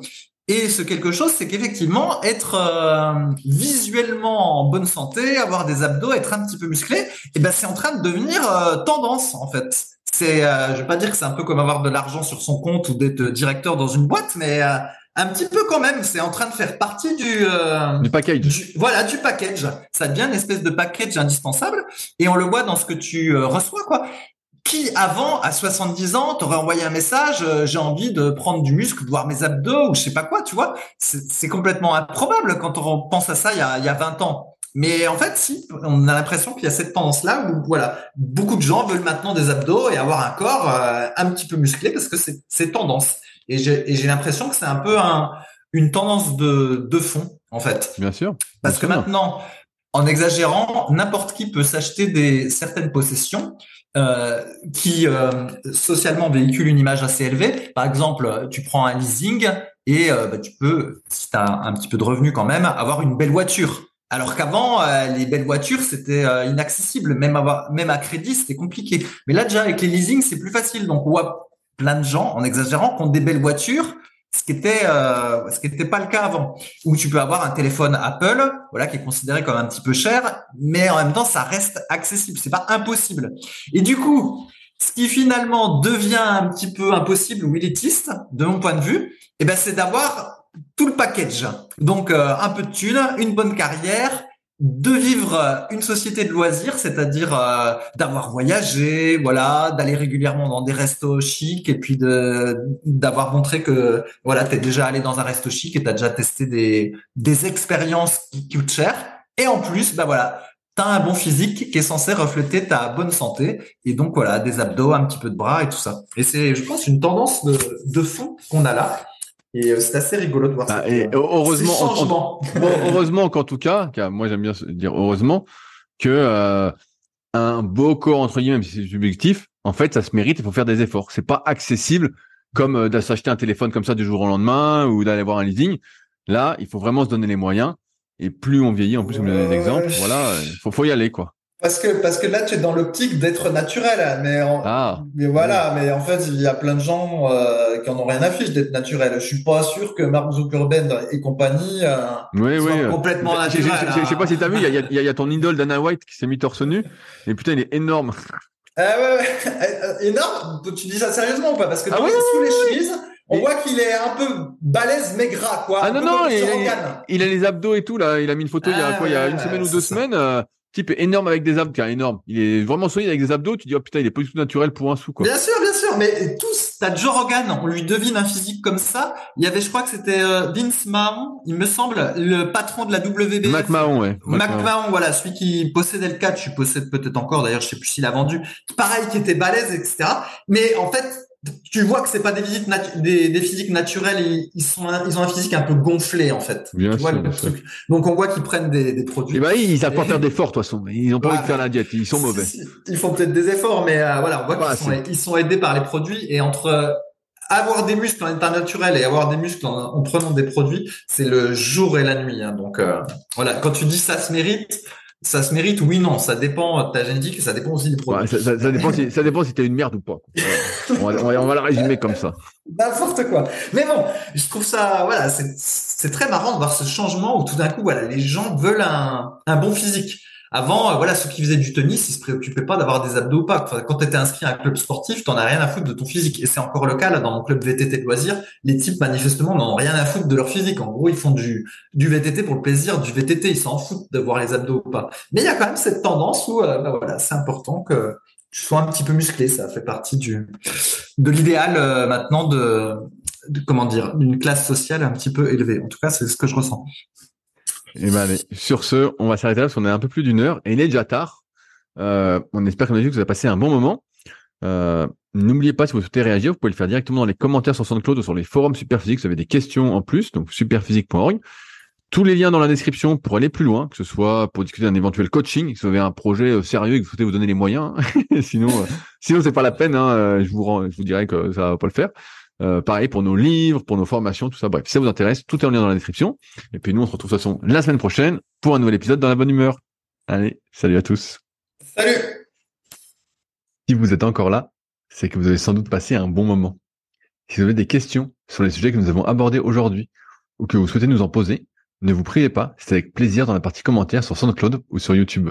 et ce quelque chose, c'est qu'effectivement, être euh, visuellement en bonne santé, avoir des abdos, être un petit peu musclé, et eh ben c'est en train de devenir euh, tendance en fait. C'est, euh, je vais pas dire que c'est un peu comme avoir de l'argent sur son compte ou d'être directeur dans une boîte, mais un petit peu quand même. C'est en train de faire partie du
du package.
voilà, du package. Ça devient une espèce de package indispensable, et on le voit dans ce que tu reçois quoi qui avant à 70 ans t'aurait envoyé un message euh, j'ai envie de prendre du muscle de voir mes abdos ou je sais pas quoi tu vois. C'est complètement improbable quand on pense à ça il y a, il y a 20 ans. Mais en fait si on a l'impression qu'il y a cette tendance là où voilà beaucoup de gens veulent maintenant des abdos et avoir un corps euh, un petit peu musclé parce que c'est tendance. Et j'ai l'impression que c'est un peu un, une tendance de, de fond en fait.
Bien sûr.
Parce que maintenant en exagérant, n'importe qui peut s'acheter des certaines possessions euh, qui euh, socialement véhiculent une image assez élevée. Par exemple, tu prends un leasing et euh, bah, tu peux, si tu as un petit peu de revenus quand même, avoir une belle voiture. Alors qu'avant, les belles voitures, c'était inaccessible. Même, avoir, même à crédit, c'était compliqué. Mais là, déjà, avec les leasings, c'est plus facile. Donc, on voit plein de gens, en exagérant, qui des belles voitures ce qui était euh, n'était pas le cas avant où tu peux avoir un téléphone Apple voilà qui est considéré comme un petit peu cher mais en même temps ça reste accessible. C'est pas impossible. Et du coup ce qui finalement devient un petit peu impossible ou élitiste de mon point de vue eh ben c'est d'avoir tout le package. Donc euh, un peu de thunes une bonne carrière de vivre une société de loisirs, c'est-à-dire euh, d'avoir voyagé, voilà, d'aller régulièrement dans des restos chics et puis de d'avoir montré que voilà, tu es déjà allé dans un resto chic et tu as déjà testé des des expériences qui coûtent cher. Et en plus, bah voilà, tu as un bon physique qui est censé refléter ta bonne santé. Et donc voilà, des abdos, un petit peu de bras et tout ça. Et c'est je pense une tendance de de fond qu'on a là et euh, c'est assez rigolo de voir ça.
Ah, et heureusement, heureusement qu'en tout cas, car moi j'aime bien dire heureusement que euh, un beau corps entre guillemets, même si c'est subjectif, en fait, ça se mérite. Il faut faire des efforts. C'est pas accessible comme euh, de s'acheter un téléphone comme ça du jour au lendemain ou d'aller voir un leasing. Là, il faut vraiment se donner les moyens. Et plus on vieillit, en plus, vous me donnez des exemples, voilà, il faut, faut y aller, quoi.
Parce que parce que là tu es dans l'optique d'être naturel, mais
ah,
mais voilà, mais en fait il y a plein de gens euh, qui en ont rien à fiche d'être naturel. Je suis pas sûr que Mark Zuckerberg et compagnie euh,
oui,
soient
oui.
complètement naturels.
Je sais pas si t'as vu, il y a, y, a, y a ton idole Dana White qui s'est mis torse nu et putain il est énorme.
Ah ouais, ouais. énorme. Tu dis ça sérieusement ou pas? Parce que
Ah
les- sous les chemises, on
Et-
voit qu'il est un peu balèze mais gras quoi.
Ah
Un
non non, il, il- a les abdos et tout là. Il a mis une photo il y a
Ah,
quoi Il y a
ouais,
une
ouais,
semaine ou deux
ça.
semaines. Type énorme avec des abdos, énorme. Il est vraiment solide avec des abdos. Tu dis oh putain, il est pas du tout naturel pour un sou quoi.
Bien sûr, bien sûr, mais tous, t'as Joe Rogan, on lui devine un physique comme ça. Il y avait, je crois que c'était euh, Vince Mahon, il me semble, le patron de la WBF.
Mac Mahon, ouais. Mac Mahon.
Voilà, celui qui possédait le catch, il possède peut-être encore, d'ailleurs, je sais plus s'il a vendu. Pareil, qui était balèze, etc. Mais en fait, tu vois que c'est pas des visites des, des physiques naturels, ils, ils sont, un- ils ont un physique un peu gonflé, en fait.
Bien
tu vois
sûr,
le
bien sûr.
truc. Donc on voit qu'ils prennent des, des produits.
Et bah ils savent pas
Et-
faire d'efforts de toute façon. Ils ont pas envie de faire la diète. Ils sont mauvais.
si, si. Ils font peut-être des efforts, mais euh, voilà, on voit qu'ils sont, ils sont aidés par les produits et entre euh, avoir des muscles en état naturel et avoir des muscles en, en prenant des produits, c'est le jour et la nuit. hein. Donc euh, voilà, quand tu dis ça se mérite, ça se mérite, oui, non, ça dépend de ta génétique et ça dépend aussi des produits.
Ouais, ça, ça- ça dépend si, ça dépend si t'es une merde ou pas. On, va, on va- on va la résumer comme ça.
N'importe quoi. Mais bon, je trouve ça, voilà, c'est c'est très marrant de voir ce changement où tout d'un coup, voilà, les gens veulent un, un bon physique. Avant, euh, voilà, ceux qui faisaient du tennis, ils se préoccupaient pas d'avoir des abdos ou pas. Quand tu étais inscrit à un club sportif, t'en as rien à foutre de ton physique. Et c'est encore le cas là dans mon club VTT de loisirs. Les types manifestement n'en ont rien à foutre de leur physique. En gros, ils font du VTT pour le plaisir du VTT. Ils s'en foutent de voir les abdos ou pas. Mais il y a quand même cette tendance où, euh, bah voilà, c'est important que tu sois un petit peu musclé. Ça fait partie du de l'idéal euh, maintenant de comment dire d'une classe sociale un petit peu élevée. En tout cas, c'est ce que je ressens.
Et ben allez, sur ce, on va s'arrêter là parce qu'on est un peu plus d'une heure et il est déjà tard. Euh, on espère que vous avez passé un bon moment. Euh, N'oubliez pas si vous souhaitez réagir, vous pouvez le faire directement dans les commentaires sur SoundCloud ou sur les forums Superphysique. Si vous avez des questions en plus, donc superphysique.org. Tous les liens dans la description pour aller plus loin, que ce soit pour discuter d'un éventuel coaching, si vous avez un projet euh, sérieux et que vous souhaitez vous donner les moyens. sinon, euh, sinon c'est pas la peine. Hein, je vous rends, je vous dirais que ça va pas le faire. Euh, pareil pour nos livres, pour nos formations, tout ça. Bref, si ça vous intéresse, tout est en lien dans la description. Et puis nous, on se retrouve de toute façon la semaine prochaine pour un nouvel épisode dans la bonne humeur. Allez, salut à tous.
Salut.
Si vous êtes encore là, c'est que vous avez sans doute passé un bon moment. Si vous avez des questions sur les sujets que nous avons abordés aujourd'hui ou que vous souhaitez nous en poser, ne vous priez pas, c'est avec plaisir dans la partie commentaires sur SoundCloud ou sur YouTube.